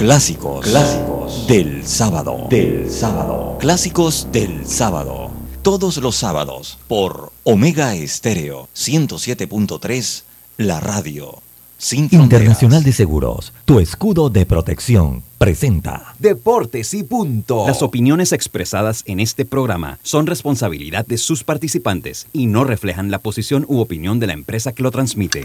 Clásicos, clásicos del sábado, del sábado, clásicos del sábado. Todos los sábados por Omega Estéreo 107.3, la radio. Sin Internacional de Seguros, tu escudo de protección, presenta Deportes y punto. Las opiniones expresadas en este programa son responsabilidad de sus participantes y no reflejan la posición u opinión de la empresa que lo transmite.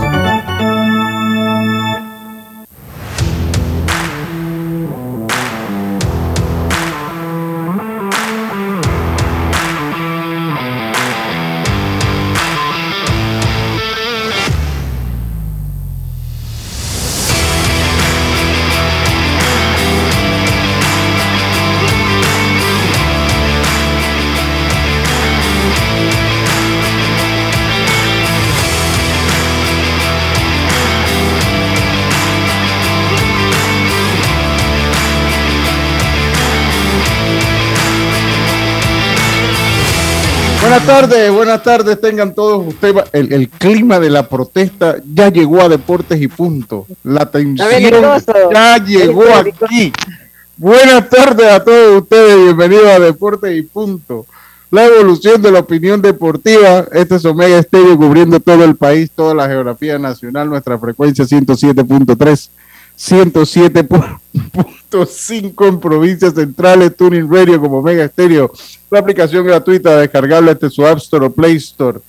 Buenas tardes, buenas tardes, tengan todos ustedes. El, clima de la protesta ya llegó a Deportes y punto. La tensión ya llegó aquí. Buenas tardes a todos ustedes, bienvenidos a Deportes y punto. La evolución de la opinión deportiva. Este es Omega Estéreo cubriendo todo el país, toda la geografía nacional, nuestra frecuencia 107.3, 107.5 en provincias centrales, Tuning Radio como Omega Estéreo la aplicación gratuita descargable desde su App Store o Play Store.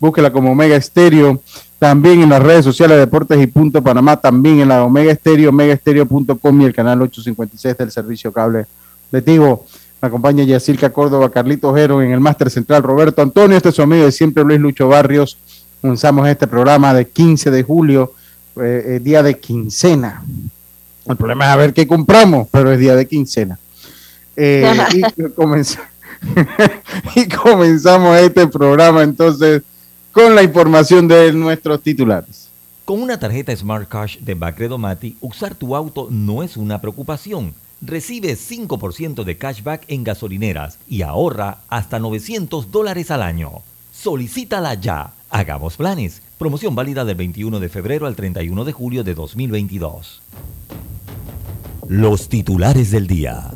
Búsquela como Omega Estéreo. También en las redes sociales de Deportes y Punto Panamá. También en la Omega Estéreo, omegaestereo.com y el canal 856 del servicio cable de Tigo. Me acompaña Yacirca Córdoba, Carlito Ojero en el Máster Central, Roberto Antonio, este es su amigo de siempre, Luis Lucho Barrios. Comenzamos este programa de 15 de julio, eh, eh, día de quincena. El problema es a ver qué compramos, pero es día de quincena. Eh, y comenzamos. y comenzamos este programa entonces con la información de nuestros titulares. Con una tarjeta Smart Cash de Bacredo Mati, usar tu auto no es una preocupación. Recibe 5% de cashback en gasolineras y ahorra hasta 900 dólares al año. Solicítala ya. Hagamos planes. Promoción válida del 21 de febrero al 31 de julio de 2022. Los titulares del día.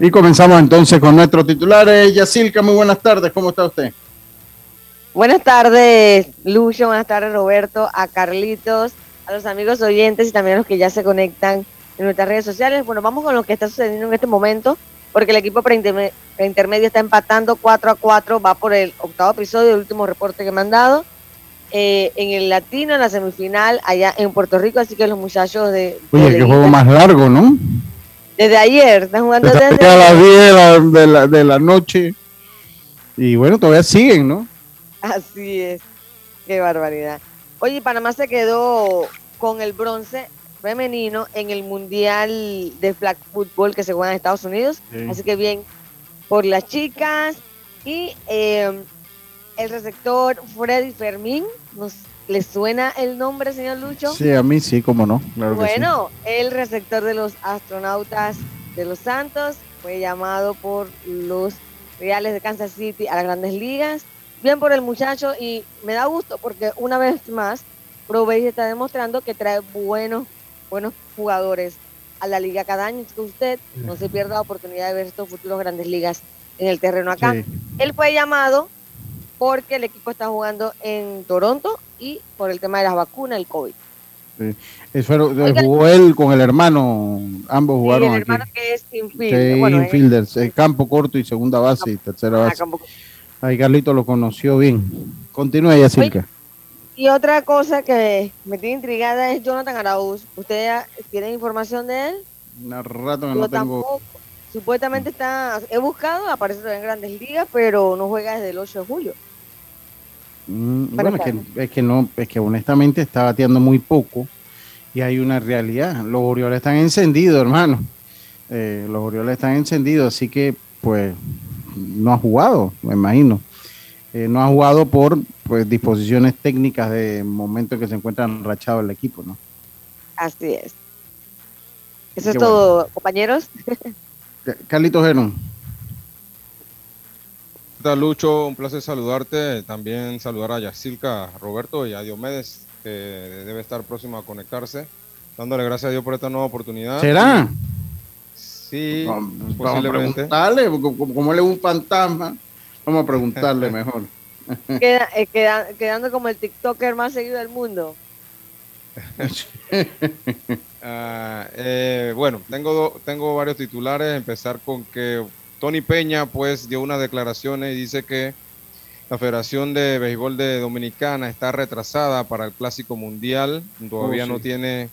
Y comenzamos entonces con nuestros titulares. Yacilca, muy buenas tardes, ¿cómo está usted? Buenas tardes, Lucho, buenas tardes, Roberto, a Carlitos, a los amigos oyentes y también a los que ya se conectan en nuestras redes sociales. Bueno, vamos con lo que está sucediendo en este momento, porque el equipo preintermedio está empatando 4 a 4, va por el octavo episodio, el último reporte que me han dado. Eh, en el latino, en la semifinal, allá en Puerto Rico, así que los muchachos de... Oye, qué juego más largo, ¿no? Desde ayer, están jugando desde, a las 10 de la, de la noche. Y bueno, todavía siguen, ¿no? Así es. Qué barbaridad. Oye, Panamá se quedó con el bronce femenino en el Mundial de Flag Football que se juega en Estados Unidos. Así que bien por las chicas. Y eh, el receptor Freddy Fermín nos ¿Le suena el nombre, señor Lucho? Sí, a mí sí, cómo no. bueno, el receptor de los astronautas de los Santos fue llamado por los Reales de Kansas City a las grandes ligas. Bien por el muchacho y me da gusto porque una vez más Pro está demostrando que trae buenos, buenos jugadores a la liga cada año. que usted no se pierda la oportunidad de ver estos futuros grandes ligas en el terreno acá. Él fue llamado porque el equipo está jugando en Toronto y por el tema de las vacunas, el COVID. Sí. Eso jugó él con el hermano, ambos jugaron sí, el hermano que es infielder. bueno, infielders, eh, campo corto y segunda base y tercera ah, base. Ahí Carlito lo conoció bien. Continúa ya, Silka. Y otra cosa que me tiene intrigada es Jonathan Arauz. ¿Ustedes tienen información de él? Un rato que no tengo. Supuestamente está, he buscado, aparece en grandes ligas, pero no juega desde el 8 de julio. Mm, bueno, es que, es que, no, es que honestamente está bateando muy poco y hay una realidad. Los Orioles están encendidos, hermano. Eh, los Orioles están encendidos, así que pues no ha jugado, me imagino. Eh, no ha jugado por pues disposiciones técnicas de momento en que se encuentra enrachado el equipo, ¿no? Así es. Eso es todo, compañeros. Carlitos Gerón. ¿Qué tal, Lucho? Un placer saludarte. También saludar a Yacilca, Roberto y a Diomedes, que debe estar próximo a conectarse. Dándole gracias a Dios por esta nueva oportunidad. ¿Será? Sí, vamos, posiblemente. Como, como, él es un fantasma, vamos a preguntarle mejor. Queda, eh, queda, quedando como el TikToker más seguido del mundo. Ah, eh, bueno, tengo, tengo varios titulares. Empezar con que Tony Peña pues dio unas declaraciones y dice que la Federación de Béisbol de Dominicana está retrasada para el Clásico Mundial. Todavía oh, no tiene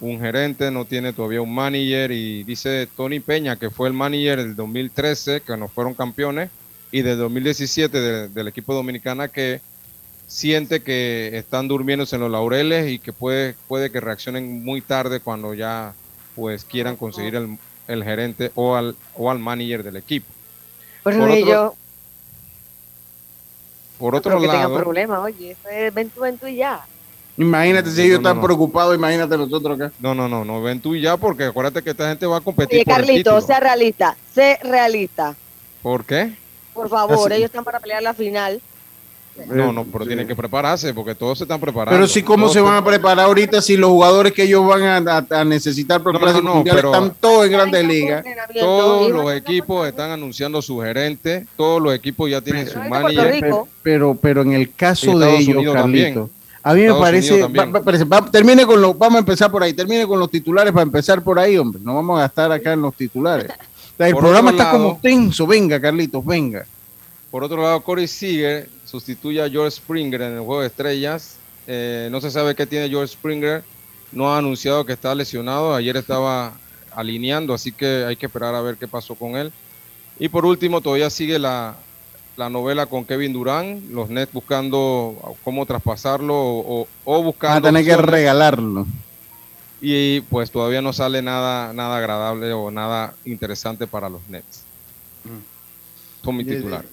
un gerente, no tiene todavía un manager y dice Tony Peña que fue el manager del 2013, que no fueron campeones, y del 2017 del equipo dominicana que siente que están durmiéndose en los laureles y que puede, puede que reaccionen muy tarde cuando ya pues quieran conseguir el, el gerente o al, o al manager del equipo. por otro, por otro lado... Que problema, oye, es ven tú, y ya. Imagínate si ellos están preocupados, imagínate nosotros acá. No, no, no, no, ven tú y ya, porque acuérdate que esta gente va a competir. Oye, Carlito, sea realista, sé realista. ¿Por qué? Por favor, ellos están para pelear la final. No, no, pero tienen que prepararse porque todos se están preparando. Pero sí, ¿cómo se van a preparar ahorita si los jugadores que ellos van a, necesitar para no, no, están todos en grandes ligas? Todos los equipos están anunciando su gerente, todos los equipos ya tienen su manager. Pero, pero, en el caso de ellos, Carlito, a mí me parece, termine con los, vamos a empezar por ahí, termine con los titulares para empezar por ahí, hombre, no vamos a gastar acá en los titulares. El programa está como tenso, venga, Carlitos, venga. Por otro lado, Corey Seager sustituye a George Springer en el juego de estrellas. Eh, no se sabe qué tiene George Springer. No ha anunciado que está lesionado. Ayer estaba alineando, así que hay que esperar a ver qué pasó con él. Y por último, todavía sigue la, novela con Kevin Durán, los Nets buscando cómo traspasarlo o, o buscando. a tener que regalarlo. Y pues todavía no sale nada, nada agradable o nada interesante para los Nets. Son mi titular.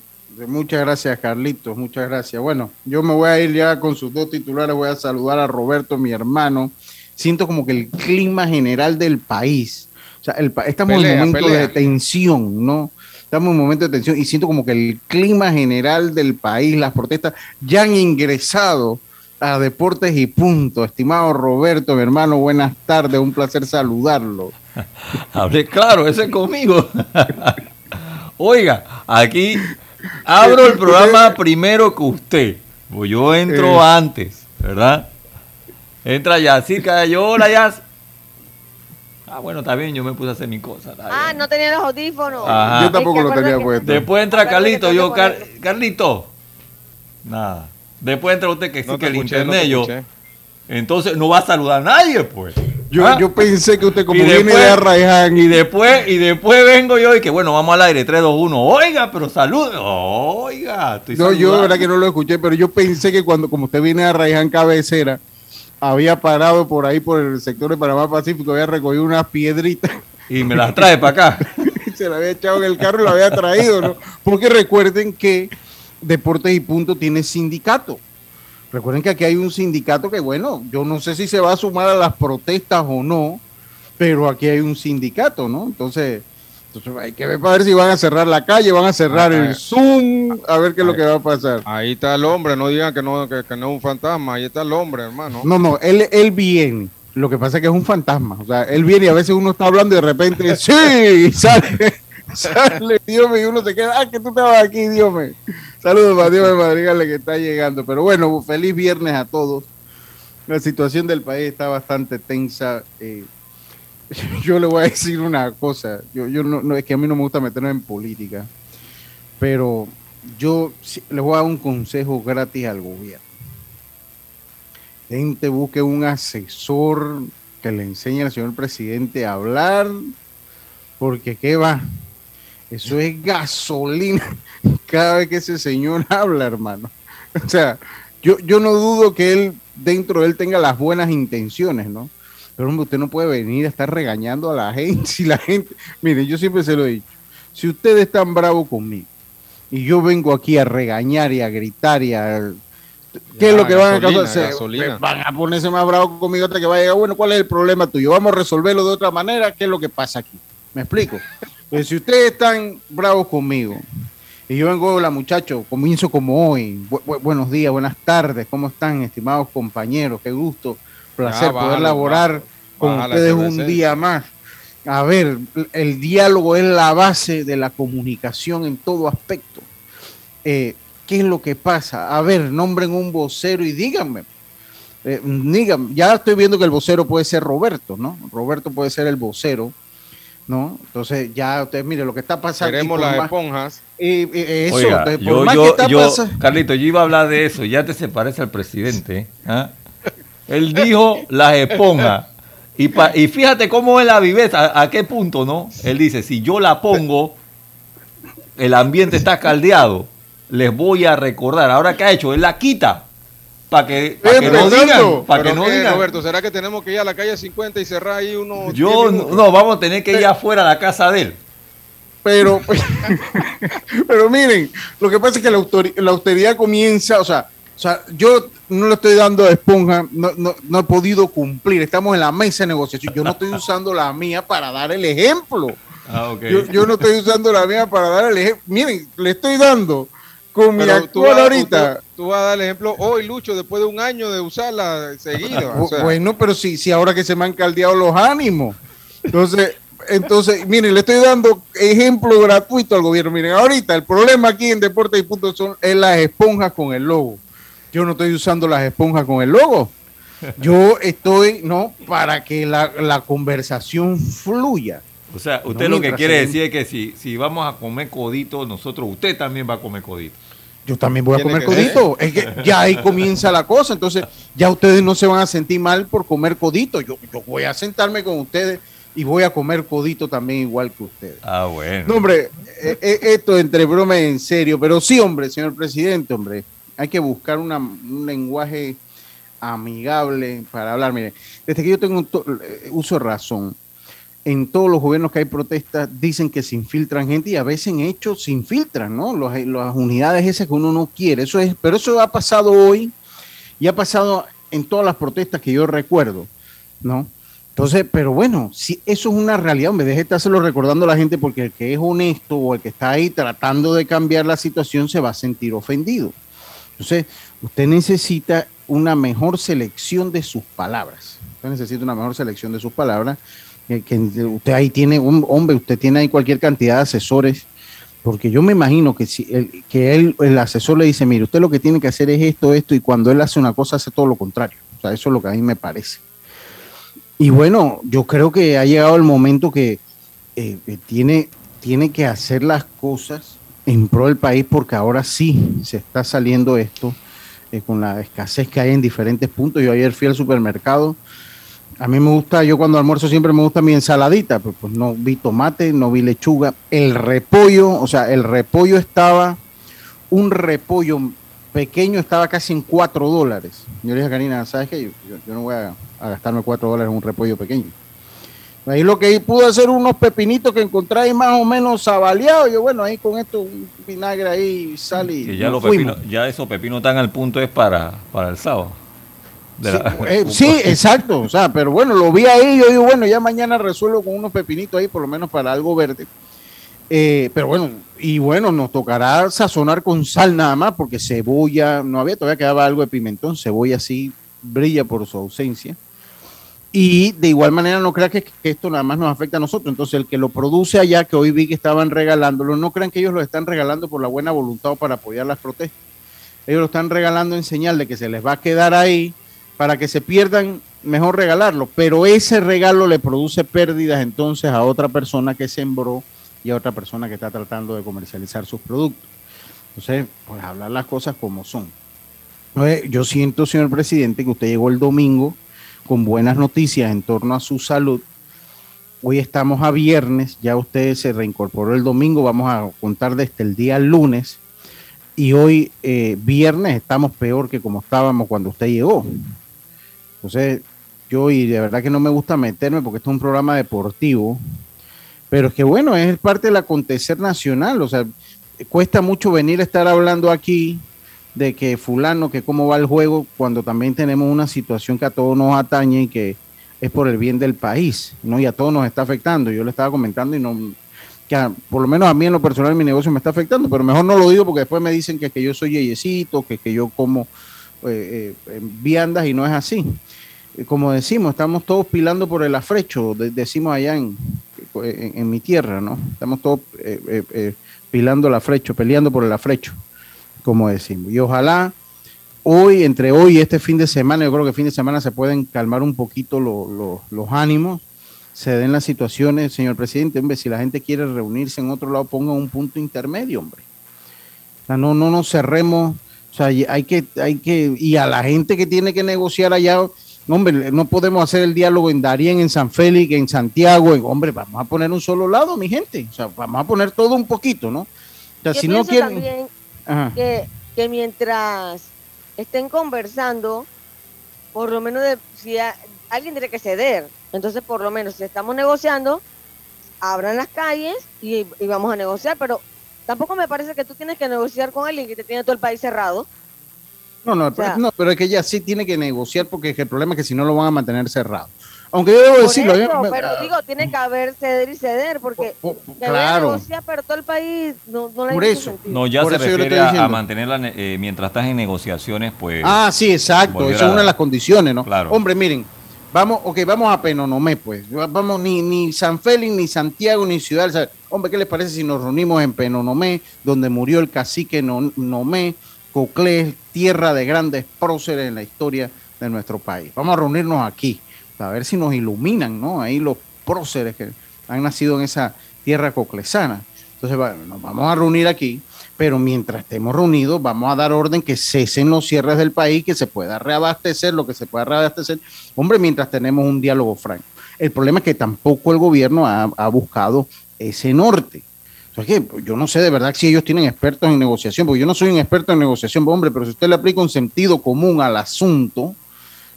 Muchas gracias, Carlitos. Muchas gracias. Bueno, yo me voy a ir ya con sus dos titulares. Voy a saludar a Roberto, mi hermano. Siento como que el clima general del país, o sea, estamos en un momento de tensión, ¿no? Estamos en un momento de tensión y siento como que el clima general del país, las protestas, ya han ingresado a Deportes y Punto. Estimado Roberto, mi hermano, buenas tardes. Un placer saludarlo. Hable claro, ese es conmigo. Oiga, aquí Abro el programa primero que usted. Pues yo entro eh. antes, ¿verdad? Entra ya, sí, yo, hola ya. Ah, bueno, está bien, yo me puse a hacer mi cosa. Ah, no tenía los audífonos. Yo tampoco lo tenía puesto. Después entra Carlito, yo, Carlito. Nada. Después entra usted que sí que el internet, yo. Entonces no va a saludar a nadie, pues. Yo, ah. yo pensé que usted como viene de Arraiján. Y después, y después vengo yo y que bueno, vamos al aire, 3, 2, 1. Oiga, pero salud. Oiga, estoy No, yo verdad que no lo escuché, pero yo pensé que cuando, como usted viene de Arraiján cabecera, había parado por ahí por el sector de Panamá Pacífico, había recogido unas piedritas. Y me las trae para acá. Se la había echado en el carro y la había traído, ¿no? Porque recuerden que Deportes y Punto tiene sindicato. Recuerden que aquí hay un sindicato que, bueno, yo no sé si se va a sumar a las protestas o no, pero aquí hay un sindicato, ¿no? Entonces, hay que ver para ver si van a cerrar la calle, van a cerrar el Zoom, a ver qué es lo que va a pasar. Ahí está el hombre, no digan que no, que, no es un fantasma, ahí está el hombre, hermano. No, no, él, él viene. Lo que pasa es que es un fantasma. O sea, él viene y a veces uno está hablando y de repente, ¡sí! sale, sale, Dios uno se queda, ¡ah, que tú estabas aquí, Dios mío! Saludos para Dios de Madrid, que está llegando. Pero bueno, feliz viernes a todos. La situación del país está bastante tensa. Eh, yo le voy a decir una cosa. Yo, yo no, es que a mí no me gusta meterme en política, pero yo le voy a dar un consejo gratis al gobierno. Gente, busque un asesor que le enseñe al señor presidente a hablar, porque ¿qué va? Eso es gasolina cada vez que ese señor habla, hermano. O sea, yo, yo no dudo que él, dentro de él, tenga las buenas intenciones, ¿no? Pero hombre, usted no puede venir a estar regañando a la gente. Si la gente, mire, yo siempre se lo he dicho, si usted es tan bravo conmigo y yo vengo aquí a regañar y a gritar y a ¿Qué es lo que van a causar? Van a ponerse más bravos conmigo hasta que vaya. Bueno, ¿cuál es el problema tuyo? Vamos a resolverlo de otra manera. ¿Qué es lo que pasa aquí? ¿Me explico? Pues si ustedes están bravos conmigo y yo vengo, hola muchachos, comienzo como hoy. buenos días, buenas tardes, ¿cómo están, estimados compañeros? Qué gusto, placer poder laborar con ustedes un día más. A ver, el diálogo es la base de la comunicación en todo aspecto. Eh, ¿Qué es lo que pasa? A ver, nombren un vocero y díganme. Eh, díganme. Ya estoy viendo que el vocero puede ser Roberto, ¿no? Roberto puede ser el vocero, ¿no? Entonces ya ustedes miren lo que está pasando. Queremos las esponjas. Y, eso, yo, yo, Carlito, yo iba a hablar de eso, ya te se parece al presidente. ¿eh? Él dijo las esponjas. Y, y fíjate cómo es la viveza, a, qué punto, ¿no? Él dice, si yo la pongo, el ambiente está caldeado, les voy a recordar. Ahora, ¿qué ha hecho? Él la quita. Para que, no digan. Para que no digan. Roberto, ¿será que tenemos que ir a la calle 50 y cerrar ahí uno? Yo, no, vamos a tener que ir afuera a la casa de él. Pero, pero miren, lo que pasa es que la, la austeridad comienza, o sea, o sea, yo no le estoy dando de esponja, no, no, no, he podido cumplir. Estamos en la mesa de negociación. Yo no estoy usando la mía para dar el ejemplo. Ah, yo, yo, no estoy usando la mía para dar el ejemplo. Miren, le estoy dando con mi actual ahorita. Tú, vas a dar el ejemplo hoy, Lucho, después de un año de usarla seguida. Bueno, pero sí, sí, ahora que se me han caldeado los ánimos. Entonces, entonces, miren, le estoy dando ejemplo gratuito al gobierno. Miren, ahorita el problema aquí en Deportes y Puntos son es las esponjas con el logo. Yo no estoy usando las esponjas con el logo. Yo estoy, no, para que la, conversación fluya. O sea, usted lo que quiere decir es que si, si vamos a comer codito, nosotros, usted también va a comer codito. Yo también voy a comer codito. Es que ya ahí comienza la cosa. Entonces, ya ustedes no se van a sentir mal por comer codito. Yo, yo voy a sentarme con ustedes y voy a comer codito también igual que ustedes. Ah, bueno. No, hombre, eh, eh, esto entre broma y en serio, pero sí, hombre, señor presidente, hombre hay que buscar un lenguaje amigable para hablar. Mire, desde que yo tengo eh, uso razón, en todos los gobiernos que hay protestas dicen que se infiltran gente y a veces en hechos se infiltran, ¿no? las unidades esas que uno no quiere. Eso es, pero eso ha pasado hoy y ha pasado en todas las protestas que yo recuerdo, ¿no? Entonces, pero bueno, si eso es una realidad, me deje estárselo recordando a la gente porque el que es honesto o el que está ahí tratando de cambiar la situación se va a sentir ofendido. Entonces, usted necesita una mejor selección de sus palabras. Usted necesita una mejor selección de sus palabras. Que, usted ahí tiene un hombre, usted tiene ahí cualquier cantidad de asesores, porque yo me imagino que si el, que él, el asesor le dice, mire, usted lo que tiene que hacer es esto, esto, y cuando él hace una cosa hace todo lo contrario. O sea, eso es lo que a mí me parece. Y bueno, yo creo que ha llegado el momento que eh, tiene, tiene que hacer las cosas en pro del país porque ahora sí se está saliendo esto eh, con la escasez que hay en diferentes puntos. Yo ayer fui al supermercado. A mí me gusta, yo cuando almuerzo siempre me gusta mi ensaladita, pues, pues no vi tomate, no vi lechuga. El repollo, o sea, el repollo estaba, un repollo pequeño estaba casi en 4 dólares. Yo le dije a Karina, ¿sabes qué? Yo, no voy a, a gastarme 4 dólares en un repollo pequeño. Ahí lo que pude hacer unos pepinitos que encontré ahí más o menos sabaleados. Yo, bueno, ahí con esto, un vinagre ahí, sal y. ya, los pepinos, ya esos pepinos están al punto es para, para el sábado. Eh, sí, exacto. O sea, pero bueno, lo vi ahí. Yo digo, bueno, ya mañana resuelvo con unos pepinitos ahí, por lo menos para algo verde. Eh, pero bueno, y bueno, nos tocará sazonar con sal nada más, porque cebolla, no había, todavía quedaba algo de pimentón. Cebolla sí brilla por su ausencia. Y de igual manera no crean que, esto nada más nos afecta a nosotros. Entonces el que lo produce allá, que hoy vi que estaban regalándolo, no crean que ellos lo están regalando por la buena voluntad o para apoyar las protestas. Ellos lo están regalando en señal de que se les va a quedar ahí para que se pierdan, mejor regalarlo. Pero ese regalo le produce pérdidas entonces a otra persona que sembró y a otra persona que está tratando de comercializar sus productos. Entonces, pues hablar las cosas como son. Yo siento, señor presidente, que usted llegó el domingo con buenas noticias en torno a su salud. Hoy estamos a viernes, ya usted se reincorporó el domingo, vamos a contar desde el día lunes. Y hoy, eh, viernes, estamos peor que como estábamos cuando usted llegó. Entonces, yo, y de verdad que no me gusta meterme porque esto es un programa deportivo, pero es que bueno, es parte del acontecer nacional, o sea, cuesta mucho venir a estar hablando aquí de que fulano, que cómo va el juego, cuando también tenemos una situación que a todos nos atañe y que es por el bien del país, ¿no? Y a todos nos está afectando. Yo le estaba comentando y no, que por lo menos a mí en lo personal mi negocio me está afectando, pero mejor no lo digo porque después me dicen que, que yo soy yeyecito, que, que yo como eh, eh, viandas y no es así. Como decimos, estamos todos pilando por el afrecho, decimos allá en, en, mi tierra, ¿no? Estamos todos eh, pilando el afrecho, peleando por el afrecho, como decimos. Y ojalá hoy, entre hoy y este fin de semana, yo creo que fin de semana se pueden calmar un poquito los ánimos se den las situaciones, señor presidente, hombre, si la gente quiere reunirse en otro lado, ponga un punto intermedio, hombre. O sea, no, no nos cerremos, sea, hay que, hay que, y a la gente que tiene que negociar allá, hombre, no podemos hacer el diálogo en Darien, en San Félix, en Santiago, en, hombre, vamos a poner un solo lado, mi gente, o sea, vamos a poner todo un poquito, ¿no? O sea, si no quieren... Que, que mientras estén conversando, por lo menos de, si alguien tiene que ceder, entonces, por lo menos, si estamos negociando, abran las calles y, vamos a negociar, pero tampoco me parece que tú tienes que negociar con alguien que te tiene todo el país cerrado. No, no, pero, no, pero es que ella sí tiene que negociar porque el problema es que si no lo van a mantener cerrado. Aunque yo debo decirlo. pero digo, tiene que haber ceder y ceder, porque claro. negociar, pero todo el país no, no le Por eso. No, ya se refiere a, mantenerla eh, mientras estás en negociaciones, pues. Ah, sí, exacto. Esa es una de las condiciones, ¿no? Claro. Hombre, miren, Vamos, ok, vamos a Penonomé, pues. Vamos, ni, ni San Félix, ni Santiago, ni Ciudad. Hombre, ¿qué les parece si nos reunimos en Penonomé, donde murió el cacique Nomé, Coclés, tierra de grandes próceres en la historia de nuestro país? Vamos a reunirnos aquí, a ver si nos iluminan, ¿no? Ahí los próceres que han nacido en esa tierra coclesana. Entonces, nos vamos a reunir aquí pero mientras estemos reunidos vamos a dar orden que cesen los cierres del país, que se pueda reabastecer lo que se pueda reabastecer, hombre, mientras tenemos un diálogo franco. El problema es que tampoco el gobierno ha, buscado ese norte. Entonces, yo no sé de verdad si ellos tienen expertos en negociación, porque yo no soy un experto en negociación, hombre, pero si usted le aplica un sentido común al asunto,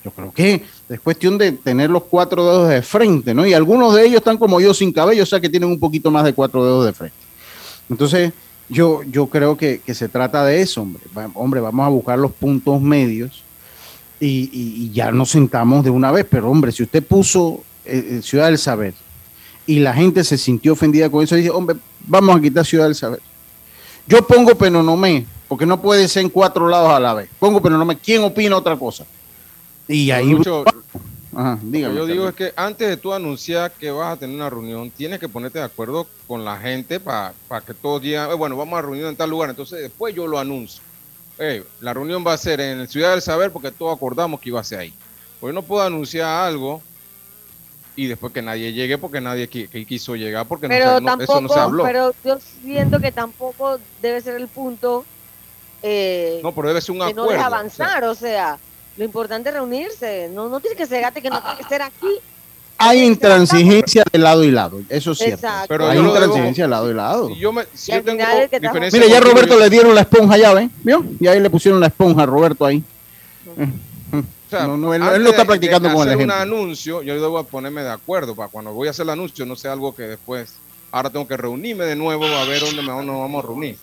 yo creo que es cuestión de tener los cuatro dedos de frente, ¿no? Y algunos de ellos están como yo sin cabello, o sea que tienen un poquito más de cuatro dedos de frente. Entonces, yo, yo creo que, se trata de eso, hombre. Hombre, vamos a buscar los puntos medios y, ya nos sentamos de una vez. Pero, hombre, si usted puso eh, eh, Ciudad del Saber y la gente se sintió ofendida con eso, dice, hombre, vamos a quitar Ciudad del Saber. Yo pongo Penonomé, porque no puede ser en cuatro lados a la vez. Pongo Penonomé. ¿Quién opina otra cosa? Y ahí... Yo digo es que antes de tú anunciar que vas a tener una reunión, tienes que ponerte de acuerdo con la gente para que todos digan, eh, bueno, vamos a reunir en tal lugar, entonces después yo lo anuncio. la reunión va a ser en Ciudad del Saber porque todos acordamos que iba a ser ahí. Pues no puedo anunciar algo y después que nadie llegue porque nadie quiso llegar porque pero no, eso no se habló. Pero yo siento que tampoco debe ser el punto. Eh, no, pero debe ser un acuerdo. No avanzar, o sea lo importante es reunirse, no, no tiene que ser que no tiene que ser aquí. Hay intransigencia de lado y lado, eso es cierto. Pero hay intransigencia de lado y lado. yo me, Mire, ya Roberto le dieron la esponja ya, ¿ven? ¿Vio? Y ahí le pusieron la esponja a Roberto ahí. O sea, no, él, lo está practicando con el ejemplo. un anuncio, yo debo ponerme de acuerdo para cuando voy a hacer el anuncio, no sea algo que después, ahora tengo que reunirme de nuevo a ver dónde nos vamos a reunir.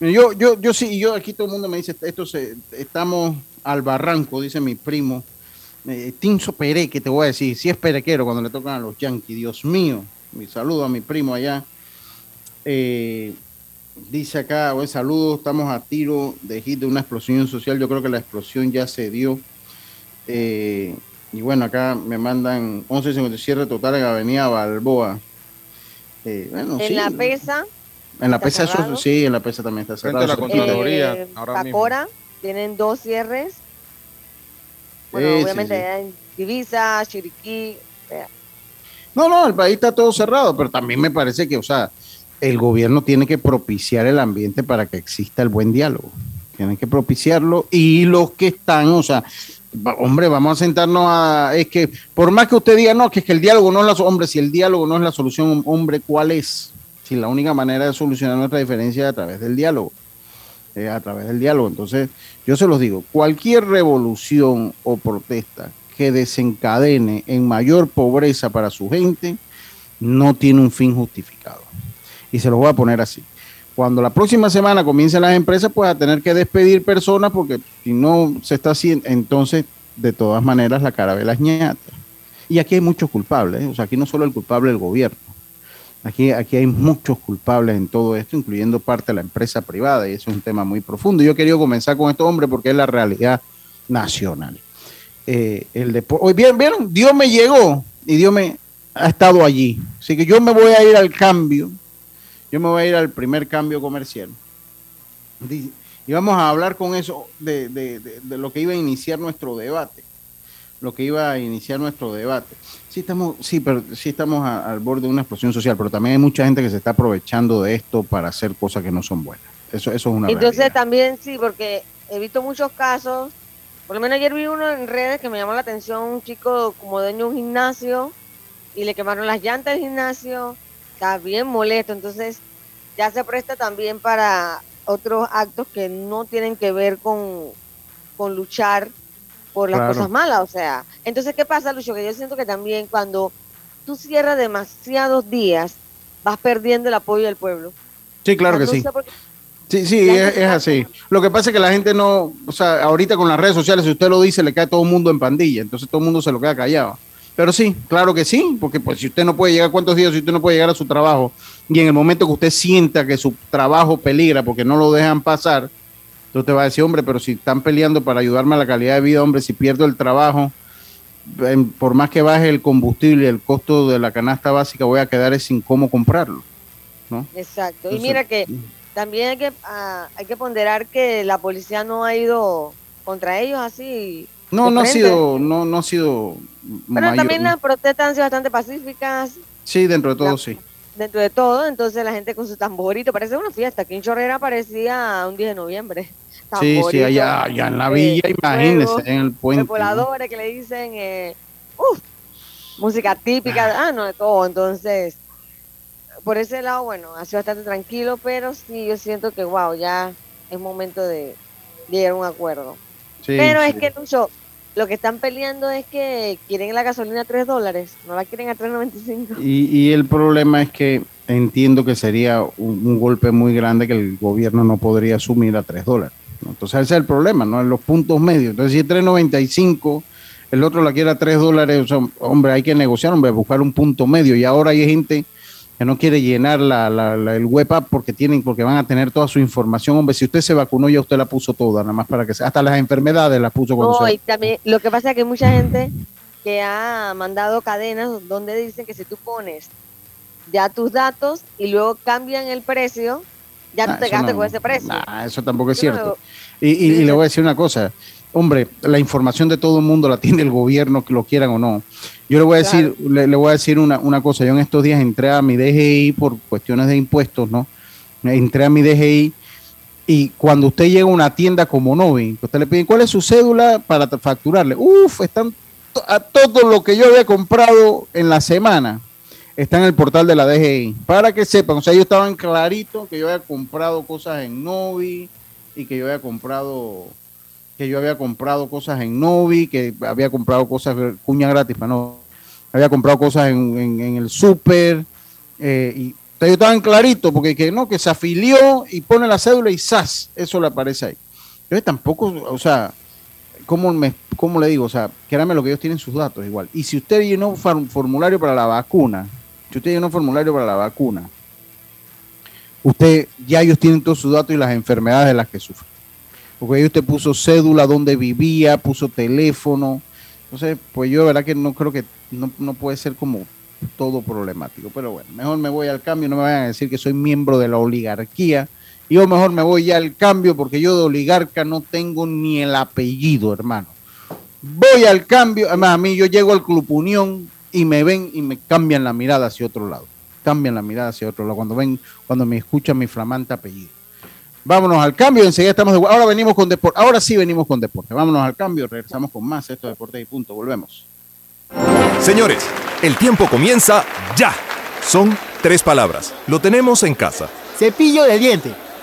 Yo, yo, yo sí, yo aquí todo el mundo me dice, esto se, estamos al barranco, dice mi primo. Eh, Tinso Pere, que te voy a decir, si es perequero cuando le tocan a los Yankees, Dios mío, mi saludo a mi primo allá. Eh, dice acá, buen saludo, estamos a tiro de hit de una explosión social, yo creo que la explosión ya se dio. Eh, y bueno, acá me mandan 11.57 total en Avenida Balboa. Eh, bueno, en la pesa en la pesa eso, sí, en la pesa también está cerrado. la Contraloría. Eh, Pacora, tienen dos cierres. Bueno, obviamente en Divisa, Chiriquí. No, no, el país está todo cerrado, pero también me parece que, o sea, el gobierno tiene que propiciar el ambiente para que exista el buen diálogo. Tienen que propiciarlo y los que están, o sea, hombre, vamos a sentarnos a, es que por más que usted diga, no, que es que el diálogo no es la, hombre, si el diálogo no es la solución, hombre, ¿cuál es? Si la única manera de solucionar nuestra diferencia es a través del diálogo. a través del diálogo. Entonces, yo se los digo, cualquier revolución o protesta que desencadene en mayor pobreza para su gente, no tiene un fin justificado. Y se los voy a poner así. cuando la próxima semana comiencen las empresas, pues a tener que despedir personas porque si no se está haciendo, entonces de todas maneras la carabela es ñata. Y aquí hay muchos culpables, ¿eh? o sea, aquí no solo el culpable del gobierno, aquí, aquí hay muchos culpables en todo esto, incluyendo parte de la empresa privada, y eso es un tema muy profundo. Yo querido comenzar con esto, hombre, porque es la realidad nacional. Eh, Hoy ¿vieron, vieron, Dios me llegó y Dios me ha estado allí. Así que yo me voy a ir al cambio yo me voy a ir al primer cambio comercial. Y vamos a hablar con eso de, lo que iba a iniciar nuestro debate. Lo que iba a iniciar nuestro debate. Sí estamos, sí, pero sí estamos al borde de una explosión social, pero también hay mucha gente que se está aprovechando de esto para hacer cosas que no son buenas. Eso, eso es una Entonces también sí, porque he visto muchos casos. Por lo menos ayer vi uno en redes que me llamó la atención, un chico como dueño de un gimnasio y le quemaron las llantas del gimnasio está bien molesto, entonces ya se presta también para otros actos que no tienen que ver con, luchar por las cosas malas, o sea, entonces ¿qué pasa, Lucho? Que yo siento que también cuando tú cierras demasiados días, vas perdiendo el apoyo del pueblo. Sí, claro que sí. Sí, sí, es, así. Lo que pasa es que la gente no, o sea, ahorita con las redes sociales, si usted lo dice, le cae todo el mundo en pandilla, entonces todo el mundo se lo queda callado. Pero sí, claro que sí, porque pues si usted no puede llegar, ¿cuántos días si usted no puede llegar a su trabajo? Y en el momento que usted sienta que su trabajo peligra porque no lo dejan pasar, entonces te va a decir, hombre, pero si están peleando para ayudarme a la calidad de vida, hombre, si pierdo el trabajo, por más que baje el combustible, el costo de la canasta básica, voy a quedar sin cómo comprarlo. ¿no? Exacto. y mira que también hay que, ah, hay que ponderar que la policía no ha ido contra ellos así no, no ha sido, no, no ha sido. Pero también las protestas han sido bastante pacíficas. Sí, dentro de todo, sí. Dentro de todo, entonces la gente con su tamborito, parece una fiesta. Aquí en Chorrera parecía un 10 de noviembre. Sí, sí, allá, allá en la villa, imagínese, en el puente. Voladores que le dicen, eh, uff, música típica, ah. ah, no, de todo. Entonces, por ese lado, bueno, ha sido bastante tranquilo, pero sí, yo siento que, wow, ya es momento de llegar a un acuerdo. Pero es que, Lucho, lo que están peleando es que quieren la gasolina a 3 dólares, no la quieren a 3.95. Y, y el problema es que entiendo que sería un, golpe muy grande que el gobierno no podría asumir a 3 dólares. Entonces ese es el problema, ¿no? En los puntos medios. Entonces si es 3.95, el otro la quiere a 3 dólares, hombre, hay que negociar, hombre, buscar un punto medio. Y ahora hay gente que no quiere llenar la, el web app porque tienen, porque van a tener toda su información. Hombre, si usted se vacunó, ya usted la puso toda, nada más para que sea. Hasta las enfermedades las puso con no, y también lo que pasa es que hay mucha gente que ha mandado cadenas donde dicen que si tú pones ya tus datos y luego cambian el precio, ya tú te gastas con ese precio. eso tampoco es cierto. y, y le voy a decir una cosa hombre, la información de todo el mundo la tiene el gobierno, que lo quieran o no. Yo le voy a decir, le, voy a decir una, cosa. Yo en estos días entré a mi DGI por cuestiones de impuestos, ¿no? Entré a mi DGI y cuando usted llega a una tienda como Novi, usted le pide cuál es su cédula para facturarle. Uf, están a todo lo que yo había comprado en la semana está en el portal de la DGI. Para que sepan, o sea, ellos estaban clarito que yo había comprado cosas en Novi y que yo había comprado que yo había comprado cosas en Novi, que había comprado cosas, cuña gratis, para no, había comprado cosas en, el súper, eh, y ellos estaban claritos, porque que no, que se afilió y pone la cédula y ¡zas! Eso le aparece ahí. Yo tampoco, o sea, ¿cómo, me, ¿cómo le digo? O sea, créanme lo que ellos tienen sus datos igual. Y si usted llenó un formulario para la vacuna, si usted llenó un formulario para la vacuna, usted, ya ellos tienen todos sus datos y las enfermedades de las que sufre porque ahí usted puso cédula, donde vivía, puso teléfono. Entonces, pues yo de verdad que no creo que no, puede ser como todo problemático. Pero bueno, mejor me voy al cambio, no me vayan a decir que soy miembro de la oligarquía. Yo mejor me voy ya al cambio porque yo de oligarca no tengo ni el apellido, hermano. Voy al cambio, además a mí yo llego al Club Unión y me ven y me cambian la mirada hacia otro lado. Cambian la mirada hacia otro lado cuando ven, cuando me escuchan mi flamante apellido. Vámonos al cambio, enseguida estamos de Ahora venimos con deporte. Ahora sí venimos con deporte. Vámonos al cambio, regresamos con más esto de deporte y punto. Volvemos. Señores, el tiempo comienza ya. Son tres palabras. Lo tenemos en casa. Cepillo de diente,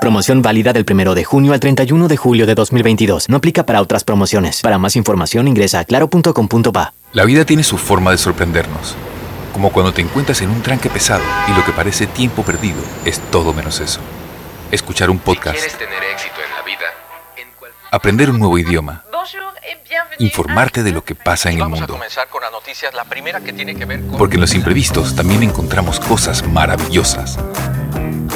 Promoción válida del 1 de junio al 31 de julio de 2022. No aplica para otras promociones. Para más información ingresa a claro.com.pa. La vida tiene su forma de sorprendernos. Como cuando te encuentras en un tranque pesado y lo que parece tiempo perdido es todo menos eso. Escuchar un podcast. tener éxito en la vida, Aprender un nuevo idioma. Informarte de lo que pasa en el mundo. Porque en los imprevistos también encontramos cosas maravillosas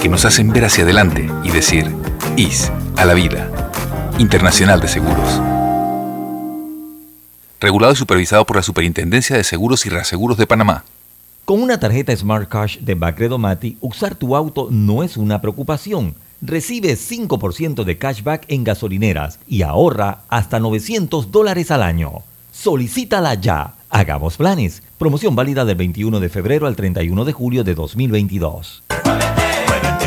que nos hacen ver hacia adelante y decir, IS a la vida. Internacional de Seguros. Regulado y supervisado por la Superintendencia de Seguros y Reaseguros de Panamá. Con una tarjeta Smart Cash de Bacredo Mati, usar tu auto no es una preocupación. Recibe 5% de cashback en gasolineras y ahorra hasta 900 dólares al año. Solicítala ya. Hagamos planes. Promoción válida del 21 de febrero al 31 de julio de 2022.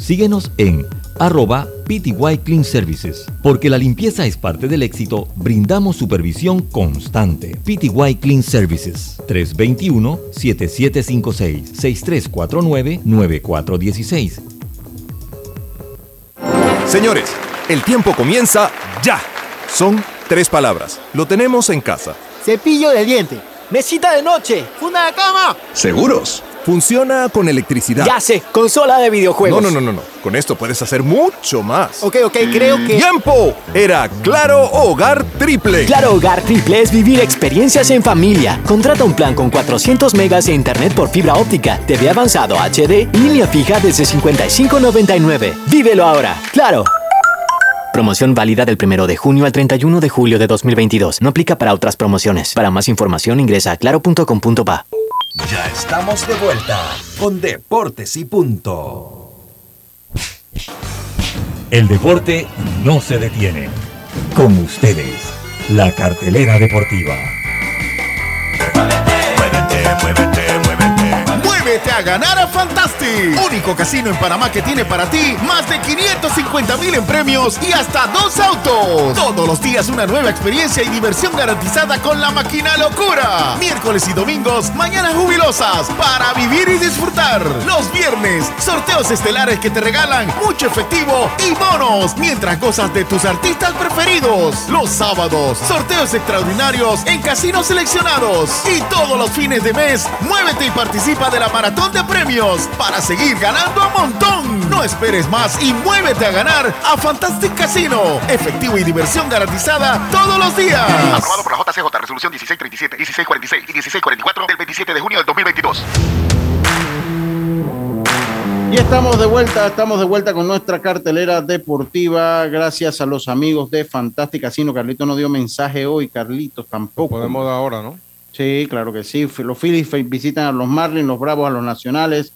Síguenos en arroba PTY Clean Services. Porque la limpieza es parte del éxito, brindamos supervisión constante. PTY Clean Services 321-7756-6349-9416. Señores, el tiempo comienza ya. Son tres palabras. Lo tenemos en casa. Cepillo de diente. Mesita de noche. Funda de cama. ¿Seguros? Funciona con electricidad. Ya sé, consola de videojuegos. No, no, no, no, no. Con esto puedes hacer mucho más. Ok, ok, creo que. ¡Tiempo! Era Claro Hogar Triple. Claro Hogar Triple es vivir experiencias en familia. Contrata un plan con 400 megas de internet por fibra óptica, TV avanzado HD y línea fija desde 55.99. Vívelo ahora. Claro. Promoción válida del 1 de junio al 31 de julio de 2022. No aplica para otras promociones. Para más información ingresa a claro.com.pa. Ya estamos de vuelta con Deportes y Punto. El deporte no se detiene. Con ustedes, la cartelera deportiva. Muévete a ganar a Fantastic. Único casino en Panamá que tiene para ti más de 550 mil en premios y hasta dos autos. Todos los días una nueva experiencia y diversión garantizada con la máquina locura. Miércoles y domingos, mañanas jubilosas para vivir y disfrutar. Los viernes, sorteos estelares que te regalan mucho efectivo y bonos mientras gozas de tus artistas preferidos. Los sábados, sorteos extraordinarios en casinos seleccionados. Y todos los fines de mes, muévete y participa de la maratón de premios para seguir ganando a montón. No esperes más y muévete a ganar a Fantastic Casino. Efectivo y diversión garantizada todos los días. Aprobado por la JCJ, resolución 1637, 1646 y 1644 del 27 de junio del 2022. Y estamos de vuelta, estamos de vuelta con nuestra cartelera deportiva. Gracias a los amigos de Fantastic Casino. Carlitos no dio mensaje hoy, Carlitos tampoco. Podemos dar ahora, ¿no? Sí, claro que sí. Los Phillies visitan a los Marlins, los Bravos a los Nacionales,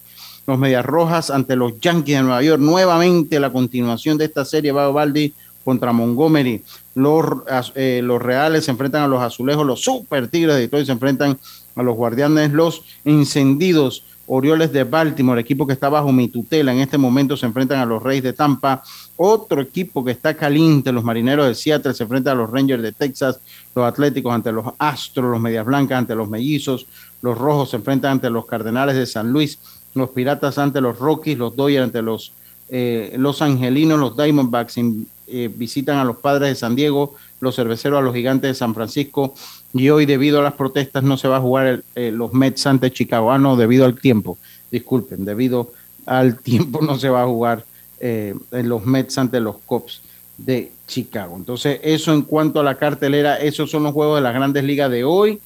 los Medias Rojas ante los Yankees de Nueva York. Nuevamente la continuación de esta serie va Baldi contra Montgomery. Los, eh, los Reales se enfrentan a los Azulejos, los Super Tigres de Detroit se enfrentan a los Guardianes, los Encendidos. Orioles de Baltimore, equipo que está bajo mi tutela, en este momento se enfrentan a los Reyes de Tampa. Otro equipo que está caliente, los Marineros de Seattle se enfrentan a los Rangers de Texas, los Atléticos ante los Astros, los Medias Blancas ante los Mellizos, los Rojos se enfrentan ante los Cardenales de San Luis, los Piratas ante los Rockies, los Dodgers ante los, eh, los Angelinos, los Diamondbacks eh, visitan a los padres de San Diego, los cerveceros a los gigantes de San Francisco. Y hoy, debido a las protestas, no se va a jugar el, los Mets ante Chicago. Ah, no, debido al tiempo. Disculpen, debido al tiempo no se va a jugar en los Mets ante los Cubs de Chicago. Entonces, eso en cuanto a la cartelera, esos son los juegos de las grandes ligas de hoy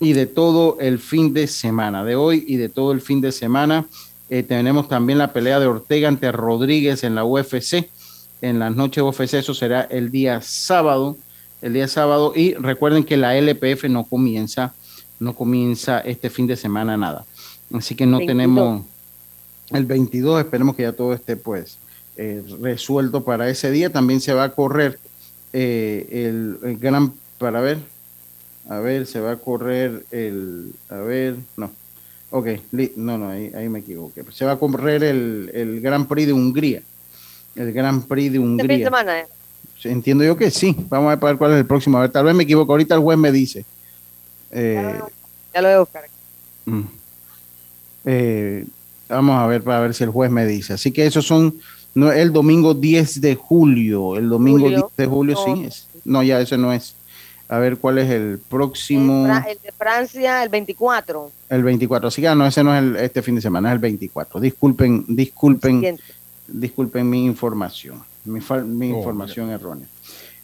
y de todo el fin de semana. De hoy y de todo el fin de semana. Eh, tenemos también la pelea de Ortega ante Rodríguez en la UFC. En las noches UFC, eso será el día sábado. El día sábado. Y recuerden que la LPF no comienza, no comienza este fin de semana nada. Así que no tenemos el 22. Esperemos que ya todo esté pues eh, resuelto para ese día. También se va a correr eh, el, gran, para ver, a ver, se va a correr el, a ver, no, ok, no, no, ahí, ahí me equivoqué. Se va a correr el, el Gran Prix de Hungría. El Gran Prix de Hungría. Fin de semana, ¿eh? Entiendo yo que sí. Vamos a ver cuál es el próximo. A ver, tal vez me equivoco. Ahorita el juez me dice. Eh, ya lo voy a buscar. Mm. Eh, vamos a ver para ver si el juez me dice. Así que esos son no, el domingo 10 de julio. El domingo 10 de julio, sí. Es, no, ya ese no es. A ver cuál es el próximo. El, de Francia, el 24. El 24. Así que no, ese no es el, este fin de semana, es el 24. Disculpen, disculpen, disculpen mi información, mi, mi oh, información errónea.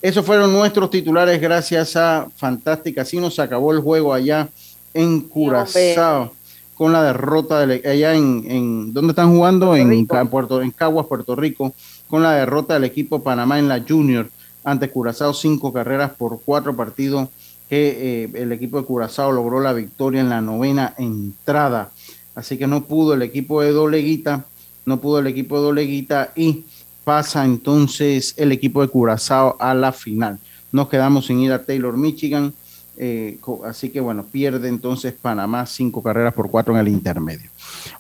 Esos fueron nuestros titulares gracias a Fantástica. Así nos acabó el juego allá en Curazao con la derrota de, allá en, en ¿dónde están jugando? en, Puerto, en Caguas, Puerto Rico, con la derrota del equipo Panamá en la Junior ante Curazao, cinco carreras por cuatro partidos que eh, el equipo de Curazao logró la victoria en la novena entrada. Así que no pudo el equipo de Doleguita, no pudo el equipo de Doleguita y pasa entonces el equipo de Curazao a la final. Nos quedamos sin ir a Taylor, Michigan eh, así que bueno, pierde entonces Panamá cinco carreras por cuatro en el intermedio.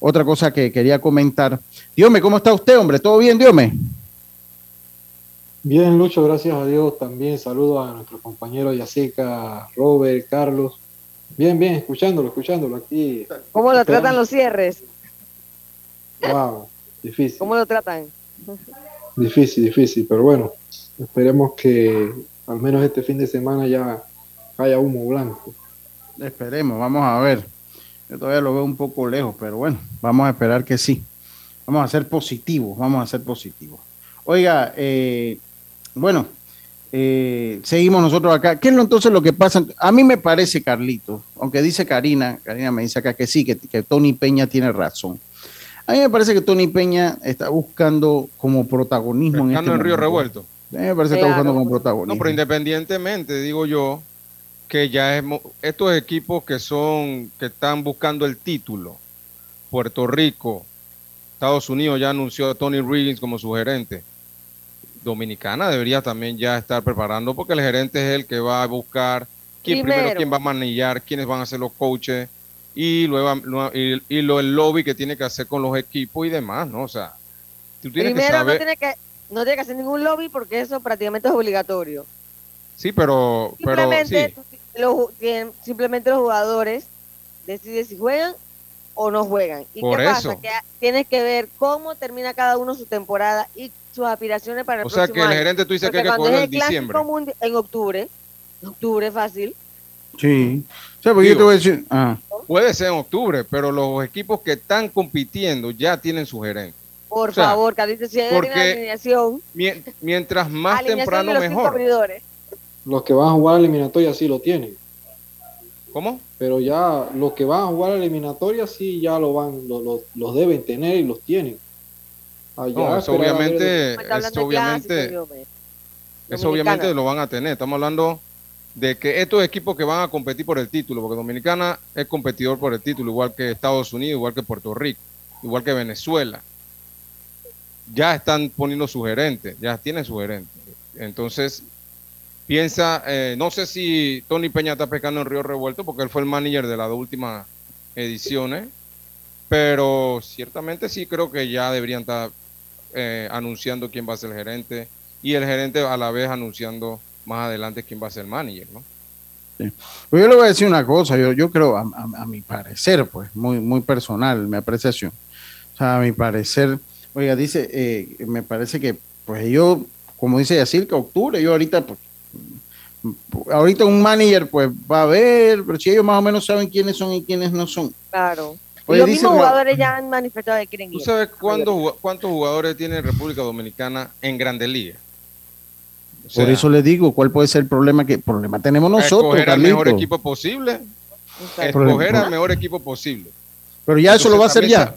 Otra cosa que quería comentar. Diome, ¿cómo está usted, hombre? ¿Todo bien, Diome? Bien, Lucho, gracias a Dios. También saludo a nuestros compañeros Yacica, Robert, Carlos. Bien, bien, escuchándolo, escuchándolo aquí. ¿Cómo lo tratan los cierres? Wow, difícil. ¿Cómo lo tratan? Difícil, difícil, pero bueno, esperemos que al menos este fin de semana ya haya humo blanco. Esperemos, vamos a ver. Yo todavía lo veo un poco lejos, pero bueno, vamos a esperar que sí. Vamos a ser positivos, vamos a ser positivos. Oiga, eh, bueno, eh, seguimos nosotros acá. ¿Qué es lo, entonces lo que pasa? A mí me parece, Carlito, aunque dice Karina, Karina me dice acá que sí, que, que Tony Peña tiene razón. A mí me parece que Tony Peña está buscando como protagonismo en este en Río Revuelto. A mí me parece que está buscando como protagonismo. No, pero independientemente, digo yo, que ya es, estos equipos que son, que están buscando el título, Puerto Rico, Estados Unidos ya anunció a Tony Riggins como su gerente. Dominicana debería también ya estar preparando porque el gerente es el que va a buscar quién primero, quién va a manillar, quiénes van a ser los coaches y luego y, lo el lobby que tiene que hacer con los equipos y demás, ¿no? O sea, tú tienes primero que saber... no tiene que no tiene que hacer ningún lobby porque eso prácticamente es obligatorio. Sí, pero pero sí simplemente los jugadores deciden si juegan o no juegan. ¿Y qué pasa? Que tienes que ver cómo termina cada uno su temporada y sus aspiraciones para el próximo próximo O sea, que el gerente tú dices que hay que cogerlo en diciembre. En octubre, octubre fácil. Sí. O sea, porque yo te voy a decir... Ah. Puede ser en octubre, pero los equipos que están compitiendo ya tienen su gerente. Por favor, Carlitos, si hay una alineación. Mientras más temprano, mejor los que van a jugar a la eliminatoria sí lo tienen. ¿Cómo? Pero ya los que van a jugar a la eliminatoria sí ya lo van, lo, los deben tener y los tienen. no, eso obviamente, eso obviamente, eso obviamente lo van a tener. Estamos hablando de que estos equipos que van a competir por el título, porque Dominicana es competidor por el título, igual que Estados Unidos, igual que Puerto Rico, igual que Venezuela, ya están poniendo su gerente, ya tienen su gerente. Entonces, piensa, eh, no sé si Tony Peña está pescando en Río Revuelto porque él fue el manager de las últimas ediciones, pero ciertamente sí creo que ya deberían estar eh, anunciando quién va a ser el gerente y el gerente a la vez anunciando más adelante quién va a ser el manager, ¿no? Yo le voy a decir una cosa, yo, yo creo, a, mi parecer, pues, muy, muy personal, mi apreciación. O sea, a mi parecer, oiga, dice, eh, me parece que, pues yo como dice Yacirca, octubre. Yo ahorita, pues, ahorita un manager, pues va a ver, pero si ellos más o menos saben quiénes son y quiénes no son. Claro. Oye, y los mismos jugadores ya han manifestado que quieren ¿Tú ir. sabes cuándo- cuántos jugadores tiene República Dominicana en Grandes Ligas? O sea, Por eso le digo, ¿cuál puede ser el problema? que problema tenemos nosotros, escoger al mejor equipo posible. Escoger al mejor equipo posible. Pero ya eso lo va a hacer ya.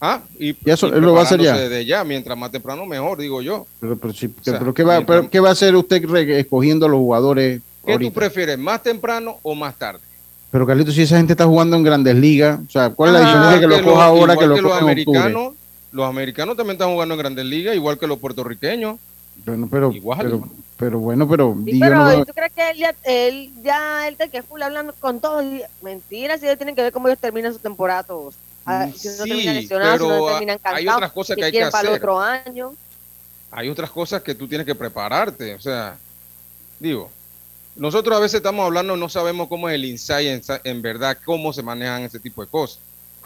Ah, y, Ya eso y lo va a hacer ya. preparándose desde ya. Mientras más temprano, mejor, digo yo. Pero, pero sí, sea, pero ¿qué, va, mientras- pero ¿qué va a hacer usted re- escogiendo a los jugadores ¿Qué ahorita? tú prefieres, más temprano o más tarde? Pero Carlito, si esa gente está jugando en grandes ligas, o sea, ¿cuál es la Ah, diferencia que lo los- coja ahora que lo los coja en octubre? americanos, los americanos también están jugando en Grandes Ligas, igual que los puertorriqueños. Bueno, pero, Igual. pero, pero bueno, pero, Sí, pero no veo- ¿y ¿tú crees que él ya, él ya, él te que full hablando con todos? Y- Mentira, si ellos tienen que ver cómo ellos terminan su temporada todos. Ah, si no Sí, si no pero hay otras cosas que hay que quieren para el hacer. otro año. hay otras cosas que tú tienes que prepararte. O sea, digo, nosotros a veces estamos hablando, no sabemos cómo es el insight en, verdad, cómo se manejan ese tipo de cosas.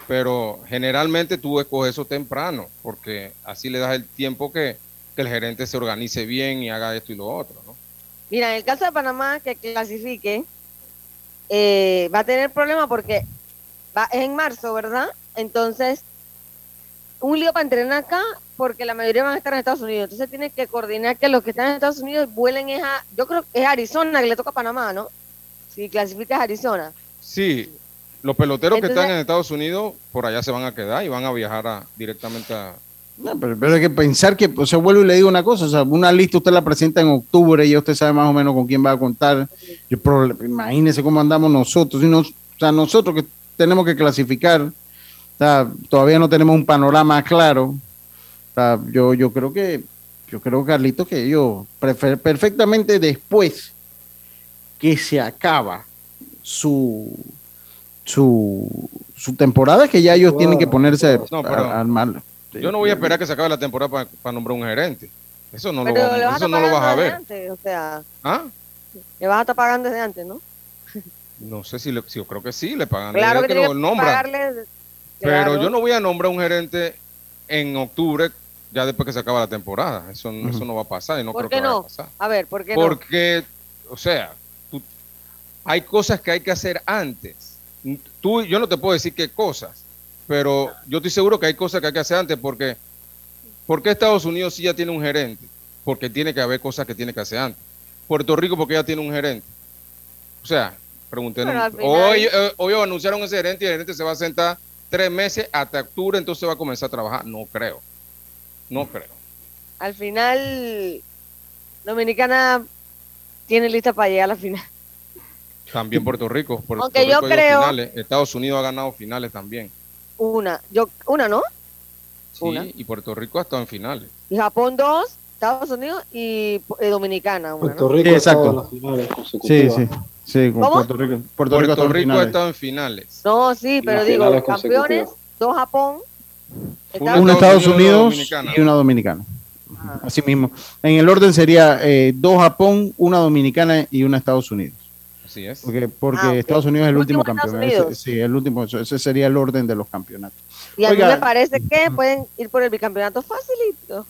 Pero generalmente tú escoges eso temprano, porque así le das el tiempo que, que el gerente se organice bien y haga esto y lo otro, ¿no? Mira, en el caso de Panamá, que clasifique, eh, va a tener problema porque va, es en marzo, ¿verdad? Entonces, un lío para entrenar acá, porque la mayoría van a estar en Estados Unidos. Entonces, tiene que coordinar que los que están en Estados Unidos vuelen es a, yo creo que es Arizona, que le toca a Panamá, ¿no? Si clasifica es Arizona. Sí, los peloteros que están en Estados Unidos, por allá se van a quedar y van a viajar a- directamente a... No, pero, pero hay que pensar que, o sea, vuelvo y le digo una cosa, o sea, una lista usted la presenta en octubre y ya usted sabe más o menos con quién va a contar. Yo, pero imagínese cómo andamos nosotros, y nos- o sea, nosotros que tenemos que clasificar, o sea, todavía no tenemos un panorama claro. O sea, yo, yo creo que, yo creo, Carlito, que ellos prefer- perfectamente después que se acaba su su, su temporada que ya ellos tienen que ponerse No, a- armarlo. Yo no voy a esperar que se acabe la temporada para nombrar un gerente. Eso no, lo, Pero le vas a eso no lo vas a ver. desde antes, o sea, ¿Ah? le vas a estar pagando desde antes, ¿no? No sé si, le, si yo creo que sí, le pagan. Claro desde que que lo que nombran. Pero yo no voy a nombrar un gerente en octubre, ya después que se acaba la temporada. Eso, Ujú. eso no va a pasar y no ¿Por creo qué que vaya a no? pasar. A ver, ¿por qué no? Porque, o sea, tú- hay cosas que hay que hacer antes. Tú, yo no te puedo decir qué cosas, pero yo estoy seguro que hay cosas que hay que hacer antes porque, porque Estados Unidos sí ya tiene un gerente, porque tiene que haber cosas que tiene que hacer antes. Puerto Rico porque ya tiene un gerente. O sea, pregunté. Hoy, eh, hoy anunciaron ese gerente y el gerente se va a sentar tres meses hasta octubre, entonces va a comenzar a trabajar. No creo. No creo. Al final, Dominicana tiene lista para llegar a la final. También Puerto Rico. Puerto Aunque Rico yo creo- finales. Estados Unidos ha ganado finales también. Una, yo, una, ¿no? Sí, Una. y Puerto Rico ha estado en finales. Y Japón dos, Estados Unidos y eh, Dominicana. Una, Puerto ¿no? Rico Sí, exacto. en las finales Sí, sí, sí, con ¿Cómo? Puerto Rico. Puerto, Puerto, Rico, está en Rico ha finales. estado en finales. No, sí, pero digo, campeones, dos Japón. Una Una Estados Estados Unidos y una Dominicana. y una Dominicana. Así mismo. En el orden sería eh, dos Japón, una Dominicana y una Estados Unidos. Así es. Porque, porque Ah. Estados Unidos es el último, Último Estados campeón. Ese- sí, el último. Ese sería el orden de los campeonatos. Y a Oiga. mí me parece que pueden ir por el bicampeonato facilito.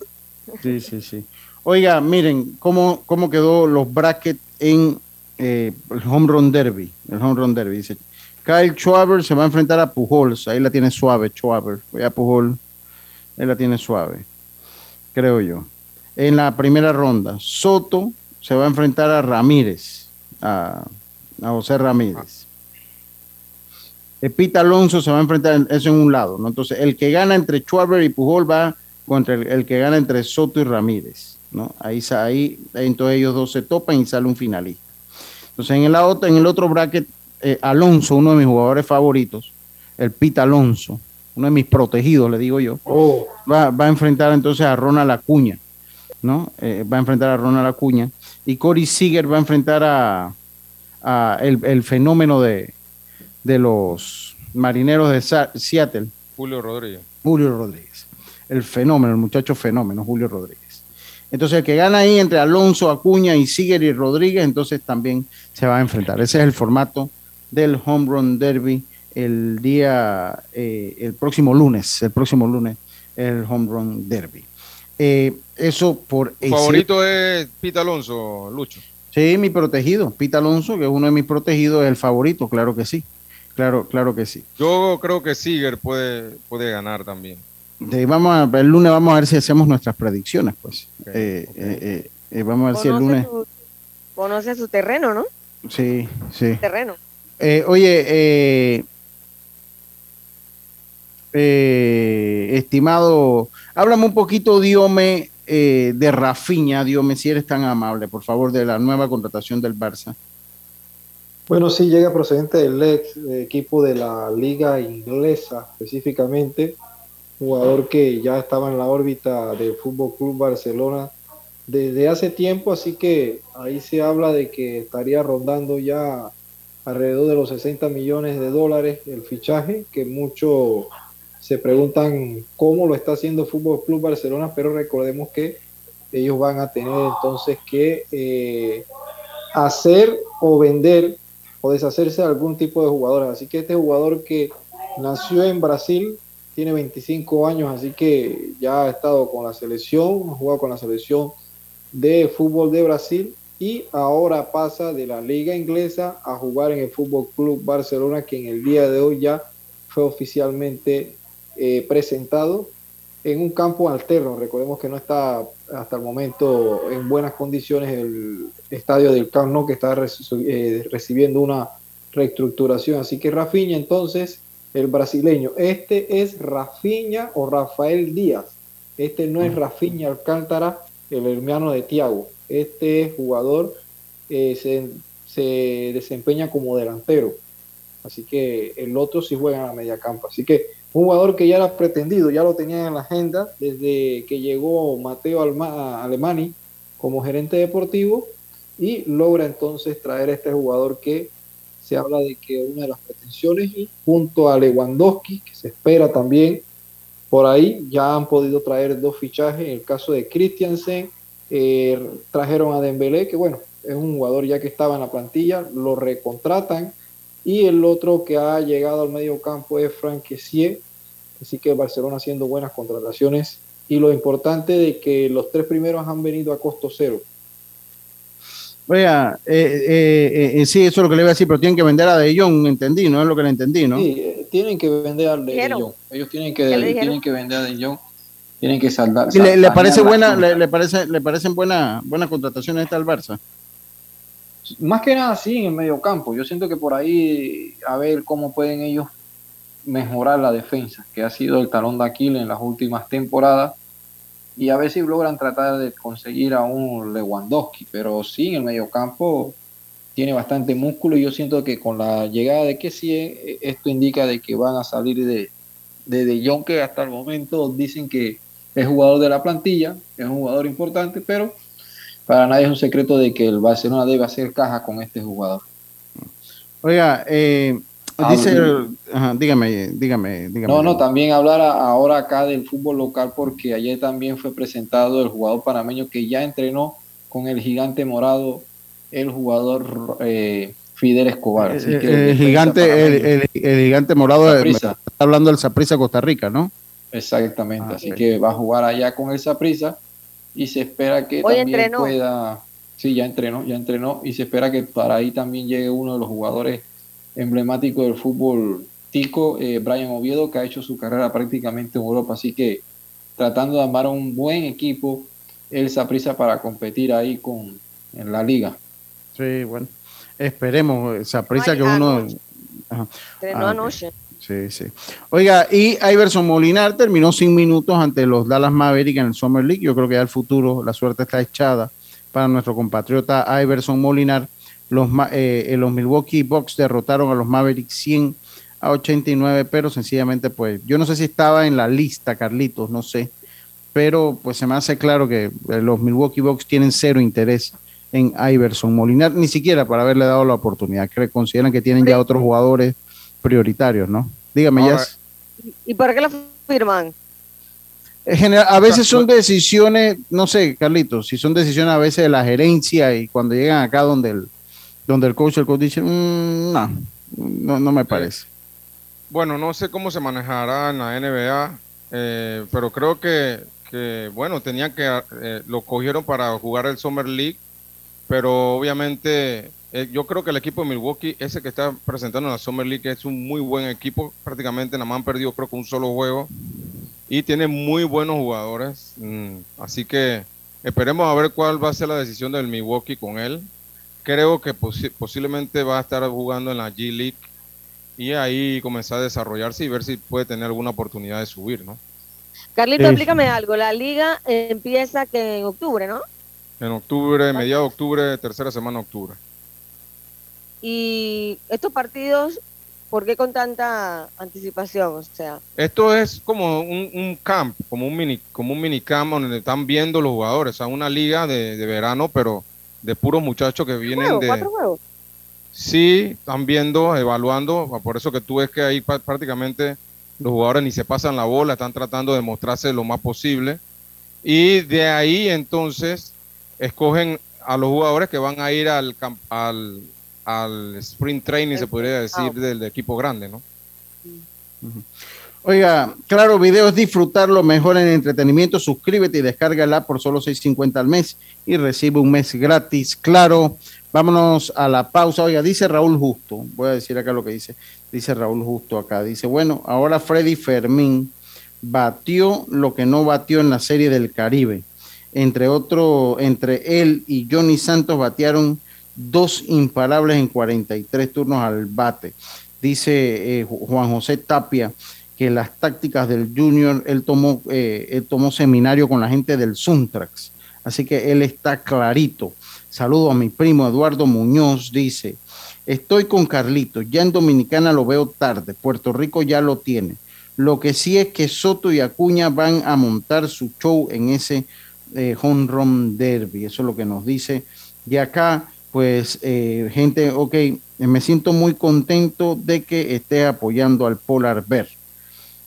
Sí, sí, sí. Oiga, miren cómo, cómo quedó los brackets en eh, el Home Run Derby. El Home Run Derby. Dice, Kyle Schwaber se va a enfrentar a Pujols. Ahí la tiene suave, Schwaber. Voy a Pujol. Él la tiene suave. Creo yo. En la primera ronda, Soto se va a enfrentar a Ramírez. A, José Ramírez. Eh, Pete Alonso se va a enfrentar, eso en un lado, ¿no? Entonces, el que gana entre Schwaber y Pujol va contra el, el que gana entre Soto y Ramírez, ¿no? Ahí, ahí, ahí entonces ellos dos se topan y sale un finalista. Entonces, en el, otro, en el otro bracket, eh, Alonso, uno de mis jugadores favoritos, el Pete Alonso, uno de mis protegidos, le digo yo, Oh, va, va a enfrentar entonces a Ronald Acuña, ¿no? Eh, va a enfrentar a Ronald Acuña. Y Corey Seager va a enfrentar a, a el, el fenómeno de, de los marineros de Sa- Seattle, Julio Rodríguez. Julio Rodríguez. El fenómeno, el muchacho fenómeno, Julio Rodríguez. Entonces, el que gana ahí entre Alonso, Acuña y Seager y Rodríguez, entonces también se va a enfrentar. Ese es el formato del Home Run Derby el día, eh, el próximo lunes, el próximo lunes, el Home Run Derby. Eh, eso por... Favorito es Pita Alonso, Lucho. Sí, mi protegido. Pita Alonso, que es uno de mis protegidos, es el favorito, claro que sí. Claro, claro que sí. Yo creo que Siger puede, puede ganar también. Vamos a, el lunes vamos a ver si hacemos nuestras predicciones, pues. Eh, eh, eh, vamos a ver si el lunes... conoce su terreno, ¿no? Sí, sí. Terreno. oye, estimado, háblame un poquito, Diome, eh, de Rafiña, Dios si eres tan amable, por favor, de la nueva contratación del Barça. Bueno, sí, llega procedente del ex equipo de la liga inglesa, específicamente, jugador que ya estaba en la órbita del Fútbol Club Barcelona desde hace tiempo, así que ahí se habla de que estaría rondando ya alrededor de los 60 millones de dólares el fichaje, que mucho se preguntan cómo lo está haciendo Fútbol Club Barcelona, pero recordemos que ellos van a tener entonces que eh, hacer o vender o deshacerse de algún tipo de jugadores. Así que este jugador que nació en Brasil, tiene 25 años, así que ya ha estado con la selección, ha jugado con la selección de fútbol de Brasil y ahora pasa de la liga inglesa a jugar en el Fútbol Club Barcelona, que en el día de hoy ya fue oficialmente eh, presentado en un campo alterno. Recordemos que no está hasta el momento en buenas condiciones el estadio del Camp Nou que está eh, recibiendo una reestructuración. Así que Rafiña entonces, el brasileño, este es Rafiña o Rafael Díaz. Este no es Rafiña Alcántara, el hermano de Tiago. Este jugador eh, se, se, desempeña como delantero. Así que el otro sí juega en la media campo. Así que un jugador que ya era pretendido, ya lo tenía en la agenda desde que llegó Mateo Alemani como gerente deportivo y logra entonces traer a este jugador que se habla de que una de las pretensiones junto a Lewandowski, que se espera también por ahí, ya han podido traer dos fichajes. En el caso de Christiansen, eh, trajeron a Dembélé, que bueno, es un jugador ya que estaba en la plantilla, lo recontratan. Y el otro que ha llegado al medio campo es Frank Kessier, Así que Barcelona haciendo buenas contrataciones y lo importante de que los tres primeros han venido a costo cero. Vea, eh, eh, eh, sí, eso es lo que le voy a decir, pero tienen que vender a De Jong, entendí, ¿no? Es lo que le entendí, ¿no? Sí, tienen que vender a De, Jong. Ellos tienen que, tienen que vender a De Jong, tienen que saldar. le, parece buena, le, parece, le parecen buenas buenas contrataciones esta al Barça? Más que nada sí en el medio campo. Yo siento que por ahí a ver cómo pueden ellos mejorar la defensa, que ha sido el talón de Aquiles en las últimas temporadas, y a ver si logran tratar de conseguir a un Lewandowski, pero sí, en el mediocampo tiene bastante músculo y yo siento que con la llegada de que sí, eh, esto indica de que van a salir de, de De Jong, que hasta el momento dicen que es jugador de la plantilla, es un jugador importante, pero para nadie es un secreto de que el Barcelona debe hacer caja con este jugador. Oiga, eh, Ah, Dice, dígame, dígame, dígame. No, no, también hablar ahora acá del fútbol local porque ayer también fue presentado el jugador panameño que ya entrenó con el gigante morado, el jugador eh, Fidel Escobar. el, gigante, el, gigante morado, está hablando del Saprisa Costa Rica, ¿no? Exactamente, ah, así que va a jugar allá con el Saprisa y se espera que también pueda, sí, ya entrenó, ya entrenó y se espera que para ahí también llegue uno de los jugadores emblemático del fútbol tico, eh, Brian Oviedo, que ha hecho su carrera prácticamente en Europa. Así que tratando de armar un buen equipo, él se aprisa para competir ahí con en la liga. Sí, bueno, esperemos, se aprisa que uno... Ajá. Ah, anoche. Sí, sí. Oiga, y Iverson Molinar terminó sin minutos ante los Dallas Mavericks en el Summer League. Yo creo que ya el futuro, la suerte está echada para nuestro compatriota Iverson Molinar los, eh, los Milwaukee Bucks derrotaron a los Mavericks 100 a 89, pero sencillamente, pues, yo no sé si estaba en la lista, Carlitos, no sé, pero pues se me hace claro que eh, los Milwaukee Bucks tienen cero interés en Iverson Molinar, ni siquiera para haberle dado la oportunidad, que consideran que tienen ya otros jugadores prioritarios, ¿no? Dígame, ya. ¿Y para qué la firman? a veces son decisiones, no sé, Carlitos, si son decisiones a veces de la gerencia y cuando llegan acá donde el, donde el coach, el coach dice, mm, no, no, me parece. Bueno, no sé cómo se manejará en la NBA, eh, pero creo que que, bueno, tenían que, eh, lo cogieron para jugar el Summer League, pero obviamente eh, yo creo que el equipo de Milwaukee, ese que está presentando en la Summer League, es un muy buen equipo, prácticamente nada más han perdido creo que un solo juego y tiene muy buenos jugadores, mm, así que esperemos a ver cuál va a ser la decisión del Milwaukee con él. Creo que posiblemente va a estar jugando en la G League y ahí comenzar a desarrollarse y ver si puede tener alguna oportunidad de subir, ¿no? Carlito, explícame algo. La liga empieza que en octubre, ¿no? En octubre, mediado de octubre, tercera semana de octubre. Y estos partidos, ¿por qué con tanta anticipación? O sea, esto es como un, camp, como un mini, como un mini camp donde están viendo los jugadores, o sea, una liga de, verano, pero de puros muchachos que vienen de. ¿Cuatro? Sí, están viendo, evaluando, por eso que tú ves que ahí prácticamente los jugadores ni se pasan la bola, están tratando de mostrarse lo más posible. Y de ahí entonces escogen a los jugadores que van a ir al, al, al sprint training, se podría decir, del, equipo grande, ¿no? Oiga, claro, videos disfrutarlo mejor en entretenimiento. Suscríbete y descárgala por solo 6.50 al mes y recibe un mes gratis. Claro, Vámonos a la pausa. Oiga, dice Raúl Justo, voy a decir acá lo que dice, dice Raúl Justo acá, dice, bueno, ahora Freddy Fermín batió lo que no batió en la serie del Caribe. Entre otro, entre él y Johnny Santos batearon dos imparables en 43 turnos al bate. Dice eh, Juan José Tapia que las tácticas del Junior, él tomó, eh, él tomó seminario con la gente del Suntrax. Así que él está clarito. Saludo a mi primo Eduardo Muñoz, dice, estoy con Carlito, ya en Dominicana lo veo tarde, Puerto Rico ya lo tiene. Lo que sí es que Soto y Acuña van a montar su show en ese eh, home run derby, eso es lo que nos dice. Y acá, pues, eh, gente, ok, me siento muy contento de que esté apoyando al Polar Bear.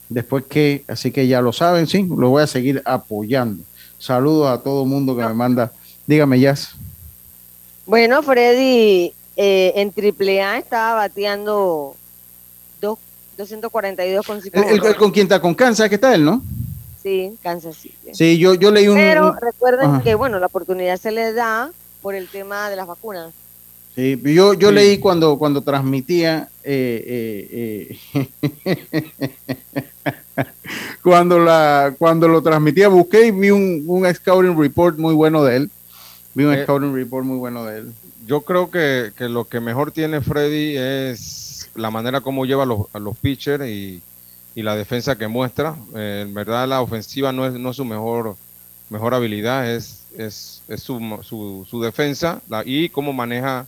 Después que, así que ya lo saben, sí, lo voy a seguir apoyando. Saludos a todo el mundo que me manda. Dígame, Jazz. Bueno, Freddy eh, en AAA estaba bateando dos, 242 con ¿El, con quién está? ¿Con Kansas que está él, no? Sí, Kansas City. Sí, yo, yo leí un... Pero recuerden que, bueno, la oportunidad se le da por el tema de las vacunas. Sí, yo, yo leí cuando, cuando transmitía, eh, eh, cuando, la, cuando lo transmitía, busqué y vi un, un scouting report muy bueno de él Vi un eh, scouting report muy bueno de él. Yo creo que, lo que mejor tiene Freddy es la manera como lleva a los, a los pitchers y, la defensa que muestra. Eh, en verdad la ofensiva no es, no su mejor, mejor habilidad, es, es, su, su, defensa y cómo maneja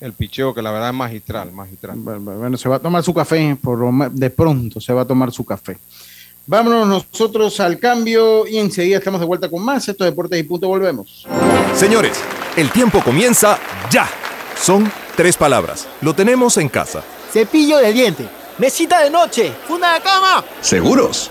el picheo, que la verdad es magistral, magistral. Bueno, se va a tomar su café, por de pronto se va a tomar su café. Vámonos nosotros al cambio y enseguida estamos de vuelta con más. Esto Deportes y Punto, volvemos. Señores, el tiempo comienza ya. Son tres palabras. Lo tenemos en casa. Cepillo de diente, mesita de noche, funda de cama. ¿Seguros?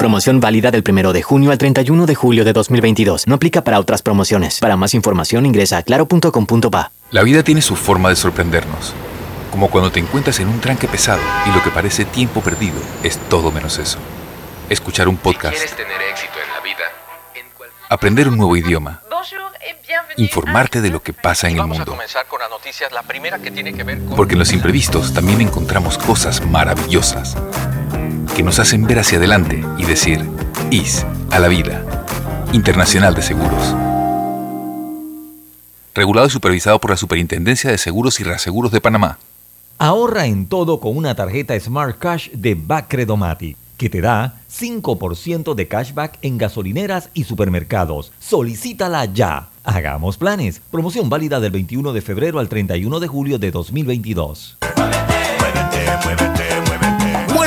Promoción válida del 1 de junio al 31 de julio de 2022. No aplica para otras promociones. Para más información ingresa a claro.com.pa. La vida tiene su forma de sorprendernos, como cuando te encuentras en un tranque pesado y lo que parece tiempo perdido es todo menos eso. Escuchar un podcast. tener éxito en la vida, aprender un nuevo idioma. Informarte de lo que pasa en el mundo. Porque en los imprevistos también encontramos cosas maravillosas que nos hacen ver hacia adelante y decir, IS a la vida. Internacional de Seguros regulado y supervisado por la Superintendencia de Seguros y Reaseguros de Panamá. Ahorra en todo con una tarjeta Smart Cash de Bacredomati, que te da 5% de cashback en gasolineras y supermercados. Solicítala ya. Hagamos planes. Promoción válida del 21 de febrero al 31 de julio de 2022 muévete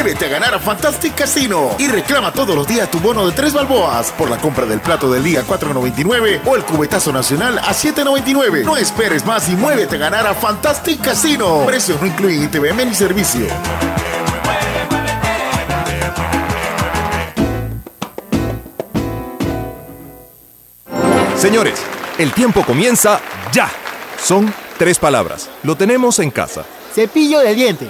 a ganar a Fantastic Casino y reclama todos los días tu bono de tres balboas por la compra del plato del día 4.99 o el cubetazo nacional a 7.99. No esperes más y muévete a ganar a Fantastic Casino. Precios no incluyen ITVM ni servicio. Señores, el tiempo comienza ya. Son tres palabras. Lo tenemos en casa. Cepillo de diente,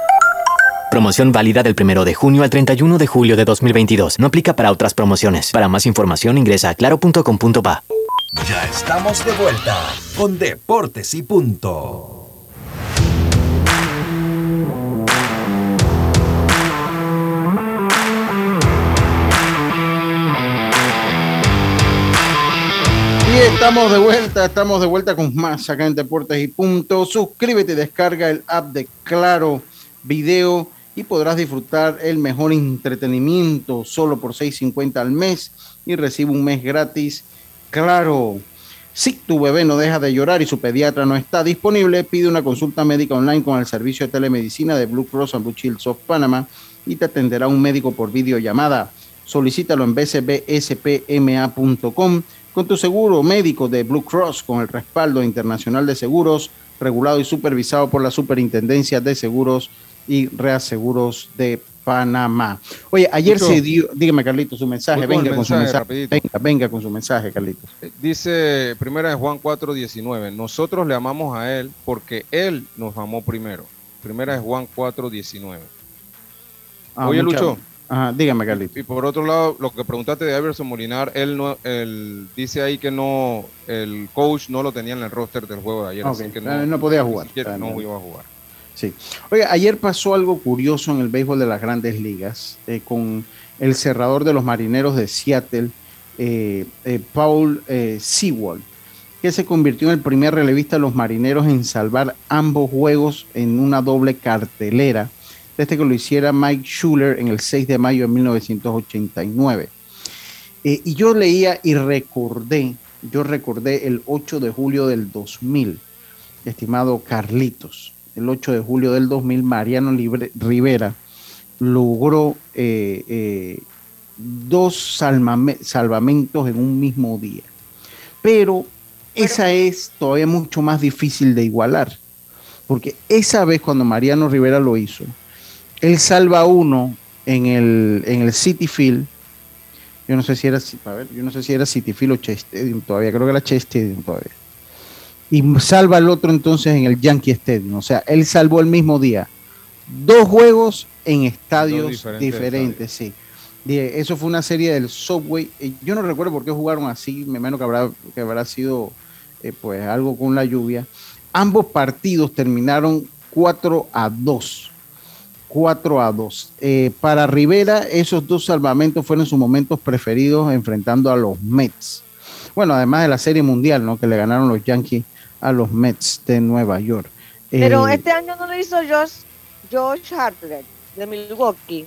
Promoción válida del 1 de junio al 31 de julio de 2022. No aplica para otras promociones. Para más información ingresa a claro.com.pa. Ya estamos de vuelta con Deportes y Punto. Y estamos de vuelta, estamos de vuelta con más acá en Deportes y Punto. Suscríbete y descarga el app de Claro Video y podrás disfrutar el mejor entretenimiento solo por 6.50 al mes y recibe un mes gratis. Claro. Si tu bebé no deja de llorar y su pediatra no está disponible, pide una consulta médica online con el servicio de telemedicina de Blue Cross and Blue Shields of Panama y te atenderá un médico por videollamada. Solicítalo en bcbspma.com con tu seguro médico de Blue Cross con el respaldo internacional de seguros, regulado y supervisado por la Superintendencia de Seguros y Reaseguros de Panamá. Oye, ayer Mucho. se dio, dígame Carlitos, su mensaje, con venga con su mensaje, rapidito. venga, venga con su mensaje, Carlitos. Eh, Dice primera de Juan 4:19, nosotros le amamos a él porque él nos amó primero. Primera de Juan 4:19. Ah, Oye, mucha- Lucho. Ajá, dígame, Carlitos. Y por otro lado, lo que preguntaste de Iverson Molinar, él no, él dice ahí que no, el coach no lo tenía en el roster del juego de ayer, así que eh, no podía ni jugar. no no. iba a jugar. Sí. Oiga, ayer pasó algo curioso en el béisbol de las grandes ligas eh, con el cerrador de los marineros de Seattle, eh, eh, Paul Sewell, que se convirtió en el primer relevista de los marineros en salvar ambos juegos en una doble cartelera, desde que lo hiciera Mike Schuller en el 6 de mayo de 1989. Eh, y yo leía y recordé, yo recordé el 8 de julio del 2000, estimado Carlitos, el 8 de julio del 2000, Mariano Libre- Rivera logró eh, eh, dos salvamentos en un mismo día. Pero esa es todavía mucho más difícil de igualar, porque esa vez cuando Mariano Rivera lo hizo, él salva uno en el, en el City Field, yo no sé si era, a ver, yo no sé si era City Field o Stadium todavía, creo que era Che Stadium todavía y salva al otro entonces en el Yankee Stadium. O sea, él salvó el mismo día dos juegos en estadios diferentes diferentes, sí. Eso fue una serie del Subway. Eh, Yo no recuerdo por qué jugaron así, me imagino que habrá, que habrá sido eh, pues algo con la lluvia. Ambos partidos terminaron 4 a 2. 4 a 2. Eh, para Rivera, esos dos salvamentos fueron sus momentos preferidos enfrentando a los Mets. Bueno, además de la Serie Mundial, ¿no? Que le ganaron los Yankees a los Mets de Nueva York. Pero Eh, este año no lo hizo Josh, Josh Hartlett de Milwaukee.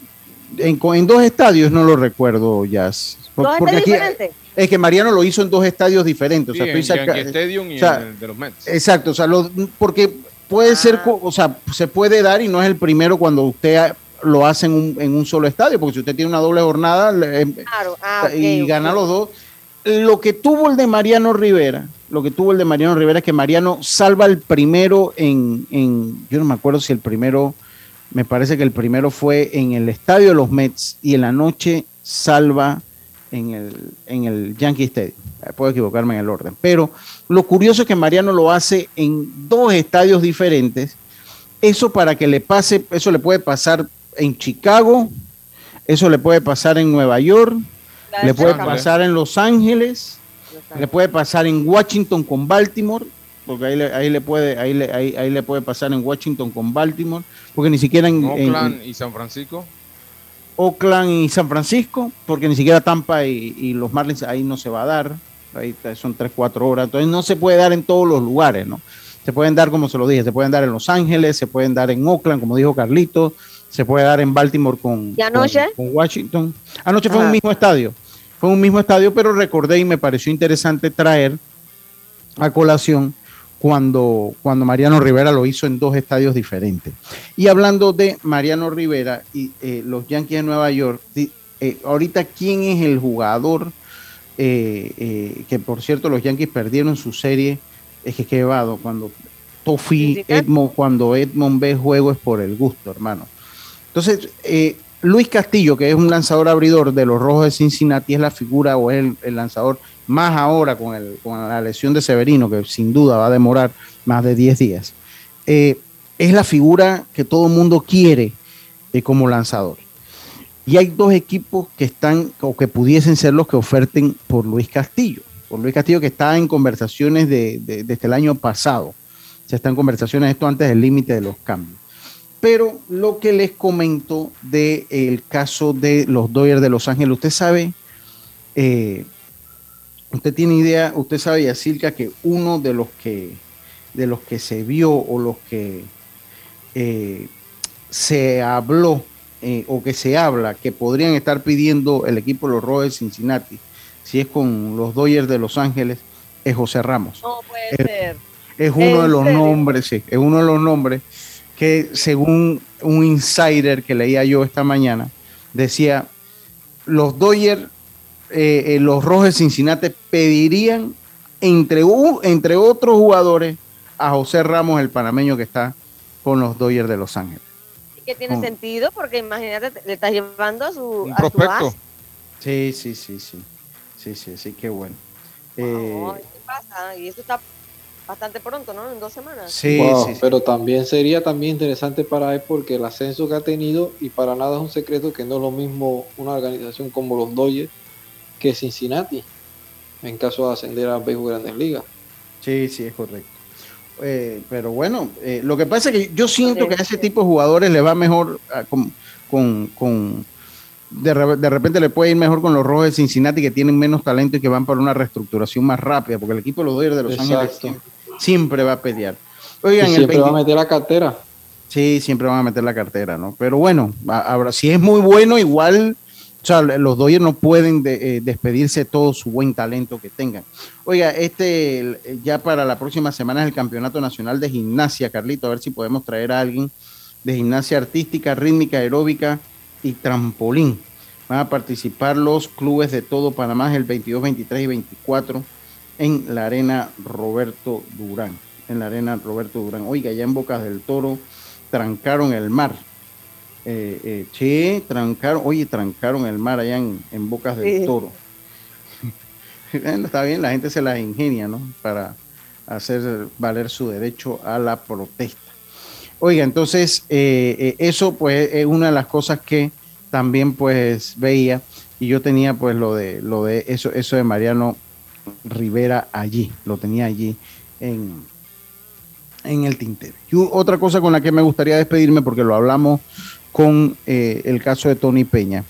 en, co- en dos estadios no lo recuerdo, Jazz. Por- ¿Dos porque estadios aquí- diferentes? es que Mariano lo hizo en dos estadios diferentes. O Sí, sea, estoy en saca- Yankee Stadium y o sea, en el de los Mets. Exacto, o sea, lo- porque puede ser, co- o sea, se puede dar y no es el primero cuando usted ha- lo hace en un, en un solo estadio, porque si usted tiene una doble jornada le- Claro, ah, y gana los dos, lo que tuvo el de Mariano Rivera, lo que tuvo el de Mariano Rivera es que Mariano salva el primero en, en yo no me acuerdo si el primero, me parece que el primero fue en el estadio de los Mets y en la noche salva en el, en el Yankee Stadium. Eh, Puedo equivocarme en el orden. Pero lo curioso es que Mariano lo hace en dos estadios diferentes. Eso para que le pase, eso le puede pasar en Chicago, eso le puede pasar en Nueva York, le de puede pasar en Los Ángeles, le puede pasar en Washington con Baltimore, porque ahí le, ahí le puede, ahí le, ahí, ahí le puede pasar en Washington con Baltimore, porque ni siquiera en, en- Oakland y San Francisco. Oakland y San Francisco, porque ni siquiera Tampa y, y los Marlins ahí no se va a dar. ahí son 3, 4 horas, entonces no se puede dar en todos los lugares, ¿no? Se pueden dar, como se lo dije, se pueden dar en Los Ángeles, se pueden dar en Oakland, como dijo Carlito, se puede dar en Baltimore con, ¿Y anoche? con, con Washington. Anoche fue Ajá. un mismo estadio, fue un mismo estadio, pero recordé y me pareció interesante traer a colación cuando, cuando Mariano Rivera lo hizo en dos estadios diferentes. Y hablando de Mariano Rivera y eh, los Yankees de Nueva York, eh, ahorita, ¿quién es el jugador? eh, que por cierto, los Yankees perdieron su serie. Es que quedado cuando Tofi Edmond, cuando Edmond ve juego es por el gusto, hermano. Entonces, eh, Luis Castillo, que es un lanzador abridor de los Rojos de Cincinnati, es la figura o es el, lanzador más ahora con, la lesión de Severino, que sin duda va a demorar más de 10 días. Eh, es la figura que todo el mundo quiere eh, como lanzador. Y hay dos equipos que están o que pudiesen ser los que oferten por Luis Castillo. Por Luis Castillo que está en conversaciones de- desde el año pasado. Se está en conversaciones esto antes del límite de los cambios. Pero lo que les comento del caso de los Dodgers de Los Ángeles, usted sabe, eh, usted tiene idea, usted sabe, Yacirca, que uno de los que de los que se vio o los que eh, se habló eh, o que se habla que podrían estar pidiendo el equipo de los Rojos de Cincinnati, si es con los Dodgers de Los Ángeles, es José Ramos. No puede ser. Es uno ¿En de los serio? nombres, sí, es uno de los nombres que según un insider que leía yo esta mañana, decía, los Dodgers, eh, eh, los Rojos de Cincinnati pedirían entre, entre otros jugadores a José Ramos, el panameño que está con los Dodgers de Los Ángeles. Y que tiene Oh. sentido porque imagínate, te- le estás llevando a su, Un a su prospecto. as. Sí, sí, sí, sí. Sí, sí, sí, qué bueno. Eh, Ay, ¿Qué pasa? Y eso está bastante pronto, ¿no? En dos semanas. Sí, Wow, sí, sí. Pero también sería también interesante para él porque el ascenso que ha tenido y para nada es un secreto que no es lo mismo una organización como los Dodgers que Cincinnati en caso de ascender a béisbol Grandes Ligas. Sí, sí, es correcto. Eh, pero bueno, eh, lo que pasa es que yo siento que a ese tipo de jugadores le va mejor ah, con, con, con- de, re- de repente le puede ir mejor con los rojos de Cincinnati que tienen menos talento y que van para una reestructuración más rápida, porque el equipo de los Dodgers de Los Ángeles. Siempre, va a pelear. Y Oigan, el siempre va a 20 meter la cartera. Sí, siempre van a meter la cartera, ¿no? Pero bueno, a- habrá- si es muy bueno, igual, o sea, los Dodgers no pueden de- eh, despedirse de todo su buen talento que tengan. Oiga, este el- ya para la próxima semana es el Campeonato Nacional de Gimnasia, Carlito, a ver si podemos traer a alguien de gimnasia artística, rítmica, aeróbica y trampolín. Van a participar los clubes de todo Panamá el 22, 23 y 24 en la arena Roberto Durán. En la arena Roberto Durán. Oiga, ya en Bocas del Toro trancaron el mar. Eh, eh, sí, trancaron, oye, trancaron el mar allá en, en Bocas del Sí. Toro. Está bien, la gente se las ingenia, ¿no? Para hacer valer su derecho a la protesta. Oiga, entonces, eh, eh, eso pues es una de las cosas que también pues veía y yo tenía pues lo de lo de eso eso de Mariano Rivera allí, lo tenía allí en, en el tintero. Y otra cosa con la que me gustaría despedirme, porque lo hablamos con eh, el caso de Tony Peña,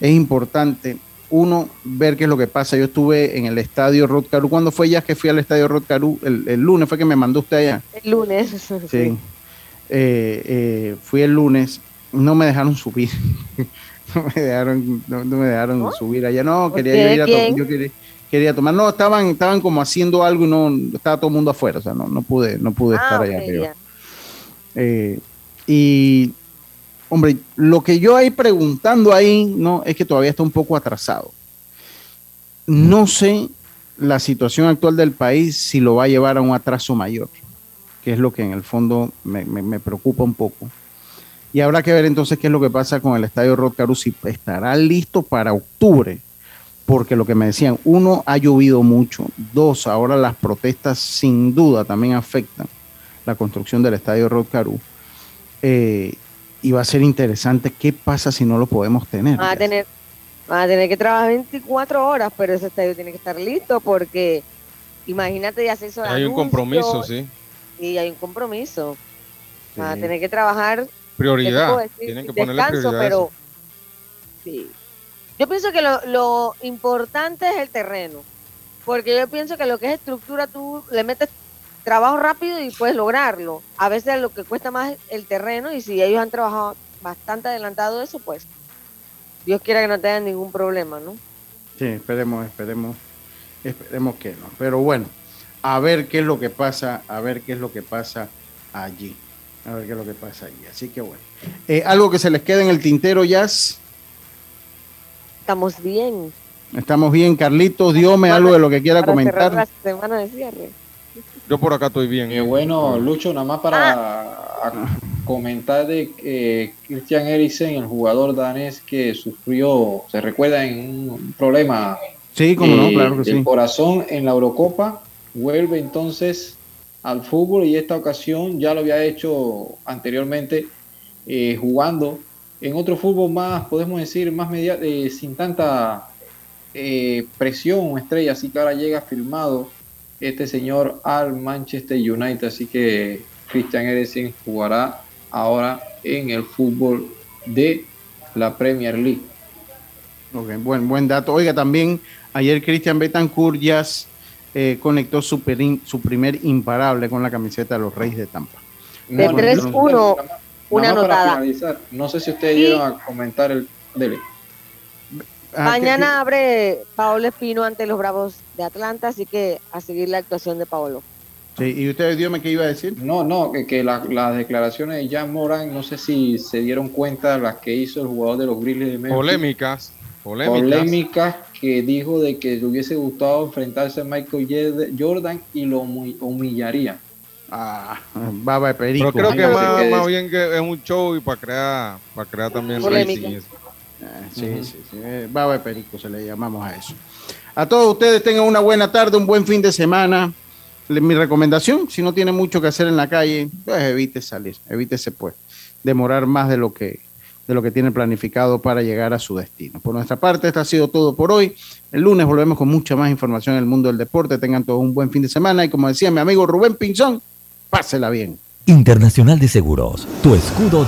es importante, uno, ver qué es lo que pasa. Yo estuve en el estadio Rod Caru. ¿Cuándo fue ya que fui al estadio Rod Caru? El, el lunes fue que me mandó usted allá. El lunes. Sí. Eh, eh, fui el lunes, no me dejaron subir. no me dejaron, no, no me dejaron subir allá. No, ¿Por quería yo ir a. Yo quería, quería tomar. No, estaban, estaban como haciendo algo y no estaba todo el mundo afuera. O sea, no, no pude, no pude estar Ah, allá ok, arriba. Eh, y hombre, lo que yo ahí preguntando ahí, no, es que todavía está un poco atrasado. No sé la situación actual del país si lo va a llevar a un atraso mayor, que es lo que en el fondo me, me- me preocupa un poco. Y habrá que ver entonces qué es lo que pasa con el estadio Rod Caru, si estará listo para octubre, porque lo que me decían, uno, ha llovido mucho, dos, ahora las protestas sin duda también afectan la construcción del estadio Rod Caru. Eh, y va a ser interesante qué pasa si no lo podemos tener. Van a tener, van a tener que trabajar 24 horas, pero ese estadio tiene que estar listo porque imagínate ya se hizo Hay un compromiso, sí. Y hay un compromiso. Van a tener que trabajar. Prioridad. Tienen que ponerle descanso, prioridad pero sí. Yo pienso que lo, lo importante es el terreno. Porque yo pienso que lo que es estructura, tú le metes trabajo rápido y puedes lograrlo. A veces lo que cuesta más es el terreno y si ellos han trabajado bastante adelantado eso, pues Dios quiera que no tengan ningún problema, ¿no? Sí, esperemos, esperemos, esperemos que no. Pero bueno, a ver qué es lo que pasa, a ver qué es lo que pasa allí. A ver qué es lo que pasa allí. Así que bueno. Eh, algo que se les quede en el tintero, Jazz. Estamos bien. Estamos bien, Carlitos, diome algo de lo que quiera Para comentar. cerrar la semana de cierre. Yo por acá estoy bien. Eh, bueno, Lucho, nada más para a- comentar de que Christian Eriksen, el jugador danés que sufrió, se recuerda en un problema Sí, como no, eh, claro que del sí. corazón en la Eurocopa, vuelve entonces al fútbol y esta ocasión ya lo había hecho anteriormente eh, jugando en otro fútbol más, podemos decir, más media, eh, sin tanta eh, presión o estrella, así que ahora llega firmado este señor al Manchester United, así que Christian Eriksen jugará ahora en el fútbol de la Premier League. Ok, buen, buen dato. Oiga, también ayer Cristian Betancourt Jazz eh, conectó su, perin- su primer imparable con la camiseta de los Reyes de Tampa. De Bueno, 3-1, una Nada más para anotada. finalizar, no sé si ustedes Sí. llegan a comentar el dele. Ah, Mañana abre Paolo Espino ante los Bravos de Atlanta, así que a seguir la actuación de Paolo. Sí, ¿y usted, Dios qué iba a decir? No, no, que, que la- las declaraciones de Jan Moran, no sé si se dieron cuenta las que hizo el jugador de los Grizzlies de Memphis. Polémicas. Polémicas. Polémicas que dijo de que le hubiese gustado enfrentarse a Michael Jordan y lo humi- humillaría. Ah, baba de perico. Pero creo que más, que más bien que es un show y para crear, para crear también Polémica. rating y eso. Ah, sí, sí, sí. eh, Baba de perico se le llamamos a eso. A todos ustedes tengan una buena tarde, un buen fin de semana. Le- Mi recomendación, si no tiene mucho que hacer en la calle, pues evite salir, evítese pues demorar más de lo que de lo que tiene planificado para llegar a su destino. Por nuestra parte, esto ha sido todo por hoy. El lunes volvemos con mucha más información en el mundo del deporte. Tengan todos un buen fin de semana y como decía mi amigo Rubén Pinzón, pásela bien. Internacional de Seguros, tu escudo